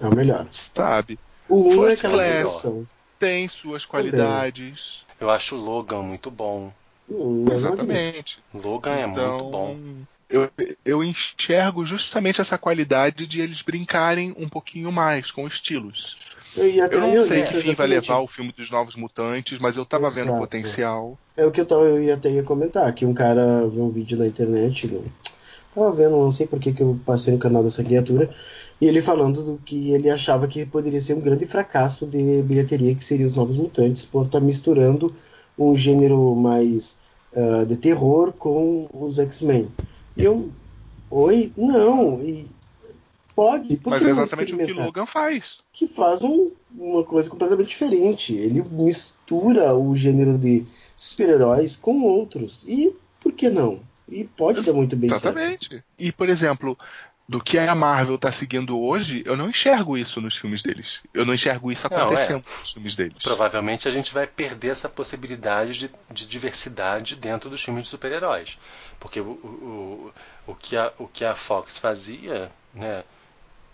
É o melhor. sabe? O 1 é First Class. versão. Tem suas qualidades. Eu acho o Logan muito bom. Não é Exatamente. Logan é Então, muito bom. Eu, eu enxergo justamente essa qualidade de eles brincarem um pouquinho mais com estilos. Eu, Eu não ia sei se quem vai levar o filme dos Novos Mutantes, mas eu tava vendo Exato. potencial. É o que eu, tava, eu ia até ia comentar, que um cara viu um vídeo na internet, no, Tava vendo, não sei por que, que eu passei no canal dessa criatura. E ele falando do que ele achava que poderia ser um grande fracasso de bilheteria, que seria os Novos Mutantes, por estar misturando um gênero mais uh, de terror com os X-Men. E eu. Oi? Não. E pode. Por Mas é exatamente o que? Logan faz. que faz um- uma coisa completamente diferente. Ele mistura o gênero de super-heróis com outros. E por que não? E pode dar muito bem certo. Exatamente. E, por exemplo, do que a Marvel tá seguindo hoje, eu não enxergo isso nos filmes deles. Eu não enxergo isso Não, é. acontecendo nos filmes deles. Provavelmente a gente vai perder essa possibilidade de, de diversidade dentro dos filmes de super-heróis. Porque o, o, o, que a, o que a Fox fazia, né,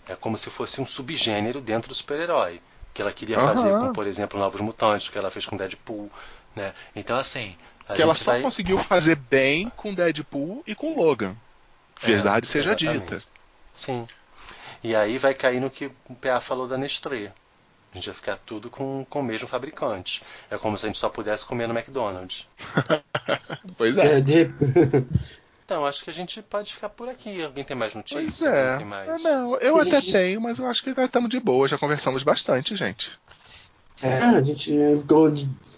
é como se fosse um subgênero dentro do super-herói. Que ela queria Aham. fazer com, por exemplo, Novos Mutantes, que ela fez com Deadpool. Né? Então, assim. Que ela só vai... conseguiu fazer bem com Deadpool e com Logan. É, Verdade seja exatamente. dita. Sim. E aí vai cair no que o PA falou da Nestlé. A gente vai ficar tudo com, com o mesmo fabricante. É como se a gente só pudesse comer no McDonald's. Pois é. É, de- Então, acho que a gente pode ficar por aqui. Alguém tem mais Pois notícia? é. Mais? Não, eu até gente- tenho, mas eu acho que já estamos de boa, já conversamos bastante, gente. é, a gente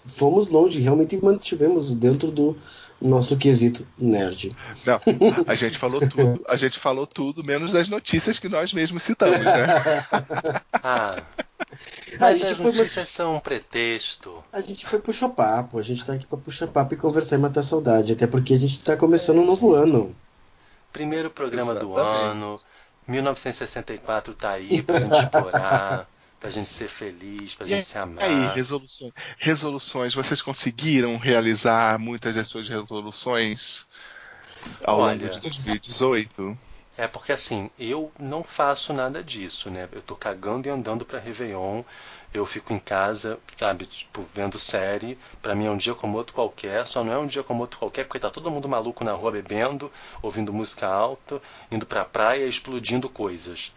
fomos longe, realmente mantivemos dentro do nosso quesito nerd. Não, a gente falou tudo, a gente falou tudo, menos das notícias que nós mesmos citamos, né? Ah, A gente as foi notícias são um pretexto. A gente foi puxar papo, a gente tá aqui pra puxar papo e conversar e matar saudade, até porque a gente tá começando um novo ano. Primeiro programa do Exatamente. ano. 1964 tá aí pra gente explorar, pra gente ser feliz, pra gente se E amar. aí, resoluções, resoluções, vocês conseguiram realizar muitas das suas resoluções ao Olha. longo de 2018? É porque assim, eu não faço nada disso, né? Eu tô cagando e andando pra Réveillon, eu fico em casa, sabe, tipo, vendo série. Pra mim é um dia como outro qualquer, só não é um dia como outro qualquer porque tá todo mundo maluco na rua bebendo, ouvindo música alta, indo pra praia e explodindo coisas.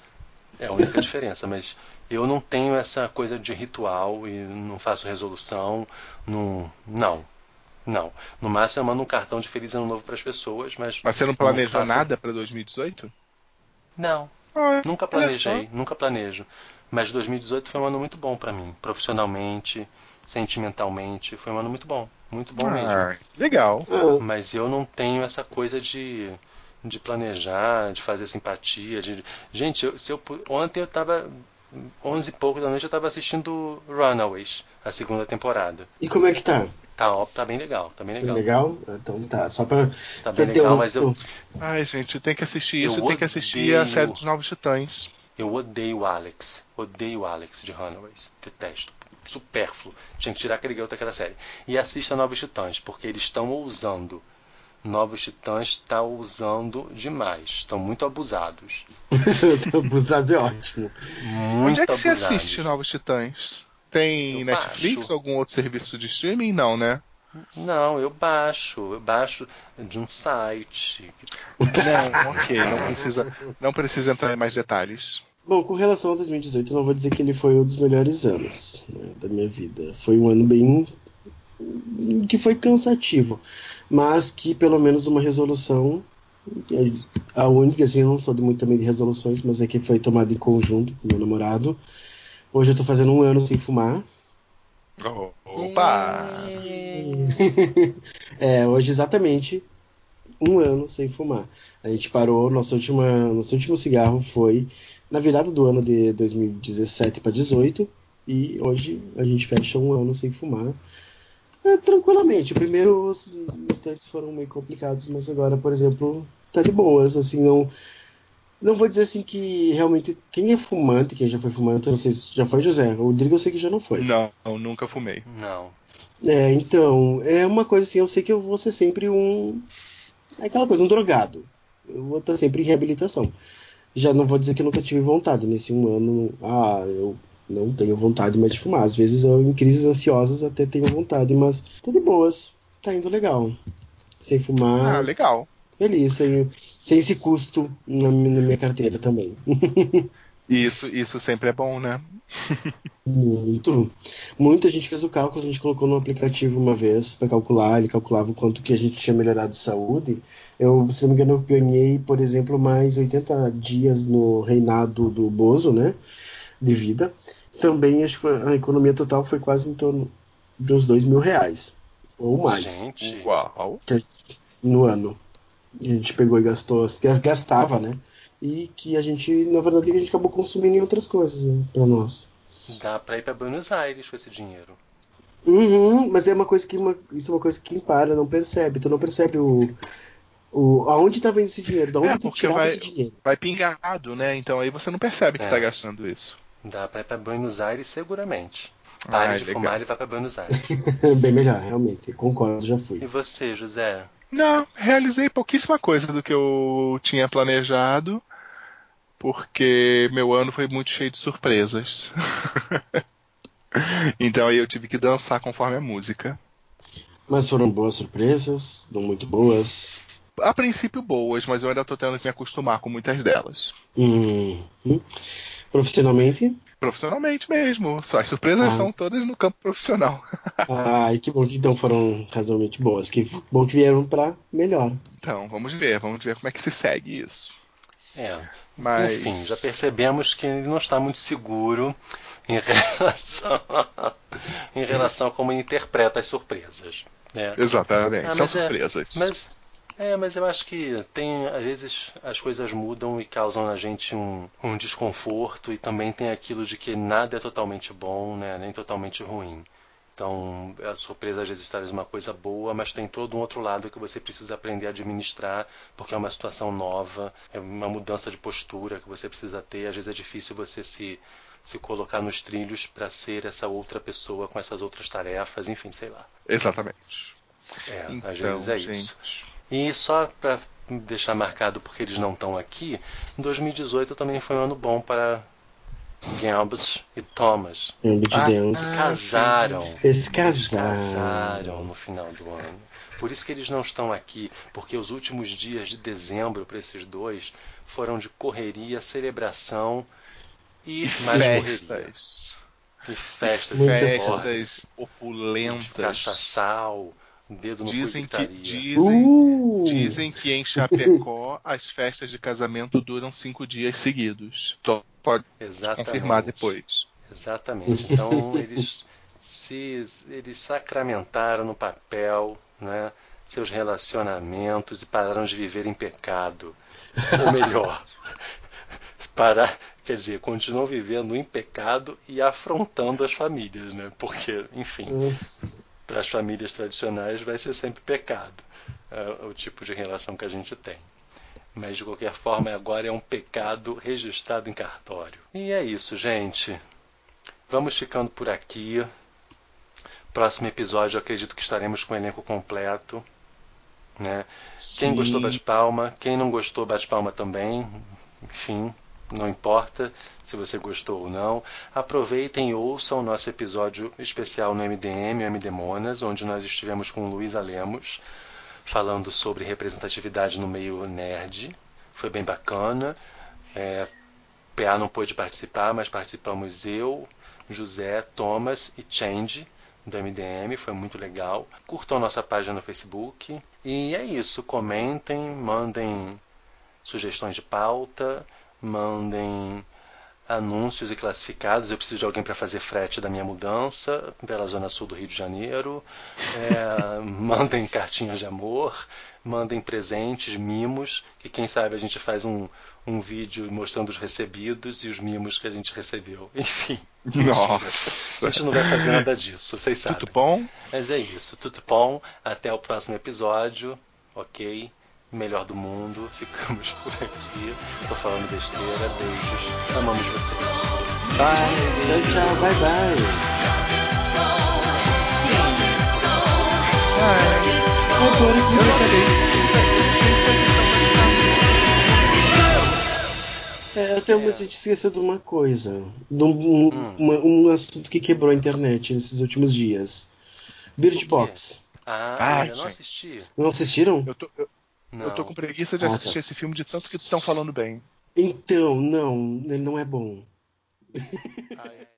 É a única diferença, mas eu não tenho essa coisa de ritual e não faço resolução, não. Não. Não. No máximo eu mando um cartão de feliz ano novo pras pessoas, mas. Mas você não planejou faço- nada para 2018? Não, Ah, Nunca olha planejei, nunca planejo. Mas 2018 foi um ano muito bom pra mim, profissionalmente, sentimentalmente, foi um ano muito bom, muito bom mesmo. Ah, legal. Ah, Mas eu não tenho essa coisa de de planejar, de fazer simpatia, de gente, eu, se eu ontem eu tava 11 e pouco da noite eu tava assistindo Runaways, a segunda temporada. e como é que tá? Tá, ó, tá bem legal, tá bem legal. Legal? Então tá, só pra Tá bem legal, um- mas eu, Ai, gente, tem que assistir Eu isso, tem que assistir a série dos Novos Titãs. Eu odeio o Alex. Odeio o Alex de Runaways. Detesto. Supérfluo. Tinha que tirar aquele garoto daquela série. E assista Novos Titãs, porque eles estão ousando. Novos Titãs está usando demais. Estão muito abusados. Abusados é ótimo. Muito Onde é que você abusados. assiste Novos Titãs? Tem Eu Netflix baixo. ou algum outro serviço de streaming? Não, né? Não, eu baixo. Eu baixo de um site. Não, ok, não precisa, não precisa entrar em mais detalhes. Bom, com relação a 2018, eu não vou dizer que ele foi um dos melhores anos né, da minha vida. Foi um ano bem. que foi cansativo, mas que pelo menos uma resolução. é, A única, assim, eu não sou muito também de resoluções, mas é que foi tomada em conjunto com meu namorado. Hoje eu tô fazendo um ano sem fumar. Opa! é, hoje exatamente um ano sem fumar. A gente parou, nossa última, nosso último cigarro foi na virada do ano de 2017 para 18 e hoje a gente fecha um ano sem fumar. É, tranquilamente. Primeiro os instantes foram meio complicados, mas agora, por exemplo, tá de boas, assim, não não vou dizer assim que realmente quem é fumante, quem já foi fumante, eu não sei se já foi José. O Rodrigo eu sei que já não foi. Não, nunca fumei. Não. É, então, é uma coisa assim, eu sei que eu vou ser sempre um. É aquela coisa, um drogado. Eu vou estar sempre em reabilitação. Já não vou dizer que eu nunca tive vontade nesse um ano. Ah, eu não tenho vontade mais de fumar. Às vezes eu, em crises ansiosas até tenho vontade, mas tá de boas. Tá indo legal. Sem Ah, fumar, legal. feliz, sem, sem esse custo na, na minha carteira também. Isso, isso sempre é bom, né? Muito. Muita gente fez o cálculo, a gente colocou no aplicativo uma vez para calcular, ele calculava o quanto que a gente tinha melhorado de saúde. Eu, se não me engano, eu ganhei, por exemplo, mais 80 dias no reinado do Bozo, né? De vida. Também acho que foi- a economia total foi quase em torno de uns 2 mil reais. Ou mais. Gente, Uau. que a gente- no ano. E a gente pegou e gastou, gas- gastava, né? E que a gente, na verdade, a gente acabou consumindo em outras coisas, né? Pra nós. dá pra ir pra Buenos Aires com esse dinheiro. Uhum, mas é uma coisa que uma, isso é uma coisa que quem para não percebe. Tu não percebe o, o aonde tá vindo esse dinheiro, da onde É, tu porque tirava vai- esse dinheiro. Vai pingado, né? Então aí você não percebe que É. tá gastando isso. Dá pra ir pra Buenos Aires seguramente. Ah, Pare de legal. fumar e vá pra Buenos Aires. Bem melhor, realmente. Concordo, já fui. e você, José? Não, realizei pouquíssima coisa do que eu tinha planejado, porque meu ano foi muito cheio de surpresas. então aí eu tive que dançar conforme a música. Mas foram boas surpresas, não muito boas. A princípio boas, mas eu ainda tô tendo que me acostumar com muitas delas. Hum, hum. Profissionalmente, Profissionalmente mesmo. Só as surpresas Ah. são todas no campo profissional. ai, que bom que então foram razoavelmente boas. Que bom que vieram pra melhor. Então, vamos ver, vamos ver como é que se segue isso. É, Mas enfim, já percebemos que ele não está muito seguro em relação, em relação a como ele interpreta as surpresas. Né? Exatamente, Ah, são é- surpresas. Mas é, mas eu acho que tem às vezes as coisas mudam e causam na gente um, um desconforto e também tem aquilo de que nada é totalmente bom, né, nem totalmente ruim. Então, a surpresa às vezes traz uma coisa boa, mas tem todo um outro lado que você precisa aprender a administrar, porque é uma situação nova, é uma mudança de postura que você precisa ter. Às vezes é difícil você se, se colocar nos trilhos para ser essa outra pessoa com essas outras tarefas, enfim, sei lá. Exatamente. É, Então, às vezes é gente, isso. E só para deixar marcado porque eles não estão aqui, 2018 também foi um ano bom para Gambit e Thomas. Beat Ah, dance. Casaram. Eles Eles casaram. casaram no final do ano. Por isso que eles não estão aqui, porque os últimos dias de dezembro para esses dois foram de correria, celebração e, mais correria. festas. E festas, Muitas e Festas festas, opulentas. cachaçal, dedo no Dizem que, dizem, Uh! dizem que em Chapecó as festas de casamento duram cinco dias seguidos. Tô- Pode Exatamente. confirmar depois. Exatamente. Então eles se eles sacramentaram no papel, né, seus relacionamentos e pararam de viver em pecado. Ou melhor, parar, quer dizer, continuam vivendo em pecado e afrontando as famílias, né? Porque, enfim, Hum. Para as famílias tradicionais vai ser sempre pecado é, o tipo de relação que a gente tem. Mas de qualquer forma, agora é um pecado registrado em cartório. E é isso, gente. Vamos ficando por aqui. Próximo episódio, acredito que estaremos com o elenco completo. Né? Quem gostou, bate palma. Quem não gostou, bate palma também. Enfim, não importa se você gostou ou não. Aproveitem e ouçam o nosso episódio especial no MDM, MD Monas, onde nós estivemos com Luísa Lemos, falando sobre representatividade no meio nerd. Foi bem bacana. É, PA não pôde participar, mas participamos eu, José, Thomas e Change do MDM, foi muito legal. Curtam nossa página no Facebook. E é isso, comentem, mandem sugestões de pauta, mandem anúncios e classificados. Eu preciso de alguém para fazer frete da minha mudança pela zona sul do Rio de Janeiro. É, mandem cartinhas de amor, mandem presentes, mimos, que quem sabe a gente faz um, um vídeo mostrando os recebidos e os mimos que a gente recebeu. Enfim. Nossa. A gente não vai fazer nada disso, vocês sabem. Tudo bom? Mas é isso, tudo bom. Até o próximo episódio, ok? Melhor do mundo, ficamos por aqui. Tô falando besteira, beijos, amamos vocês. Tchau, tchau, bye bye. É, até mas a gente esqueceu de uma coisa. De um, um- uma- um assunto que quebrou a internet nesses últimos dias. Bird? Box. Ah, Ah, ainda não assisti. Não assistiram? Eu tô, eu, não. Eu tô com preguiça de assistir esse filme de tanto que estão falando bem. Então, não, ele não é bom. Ah, é.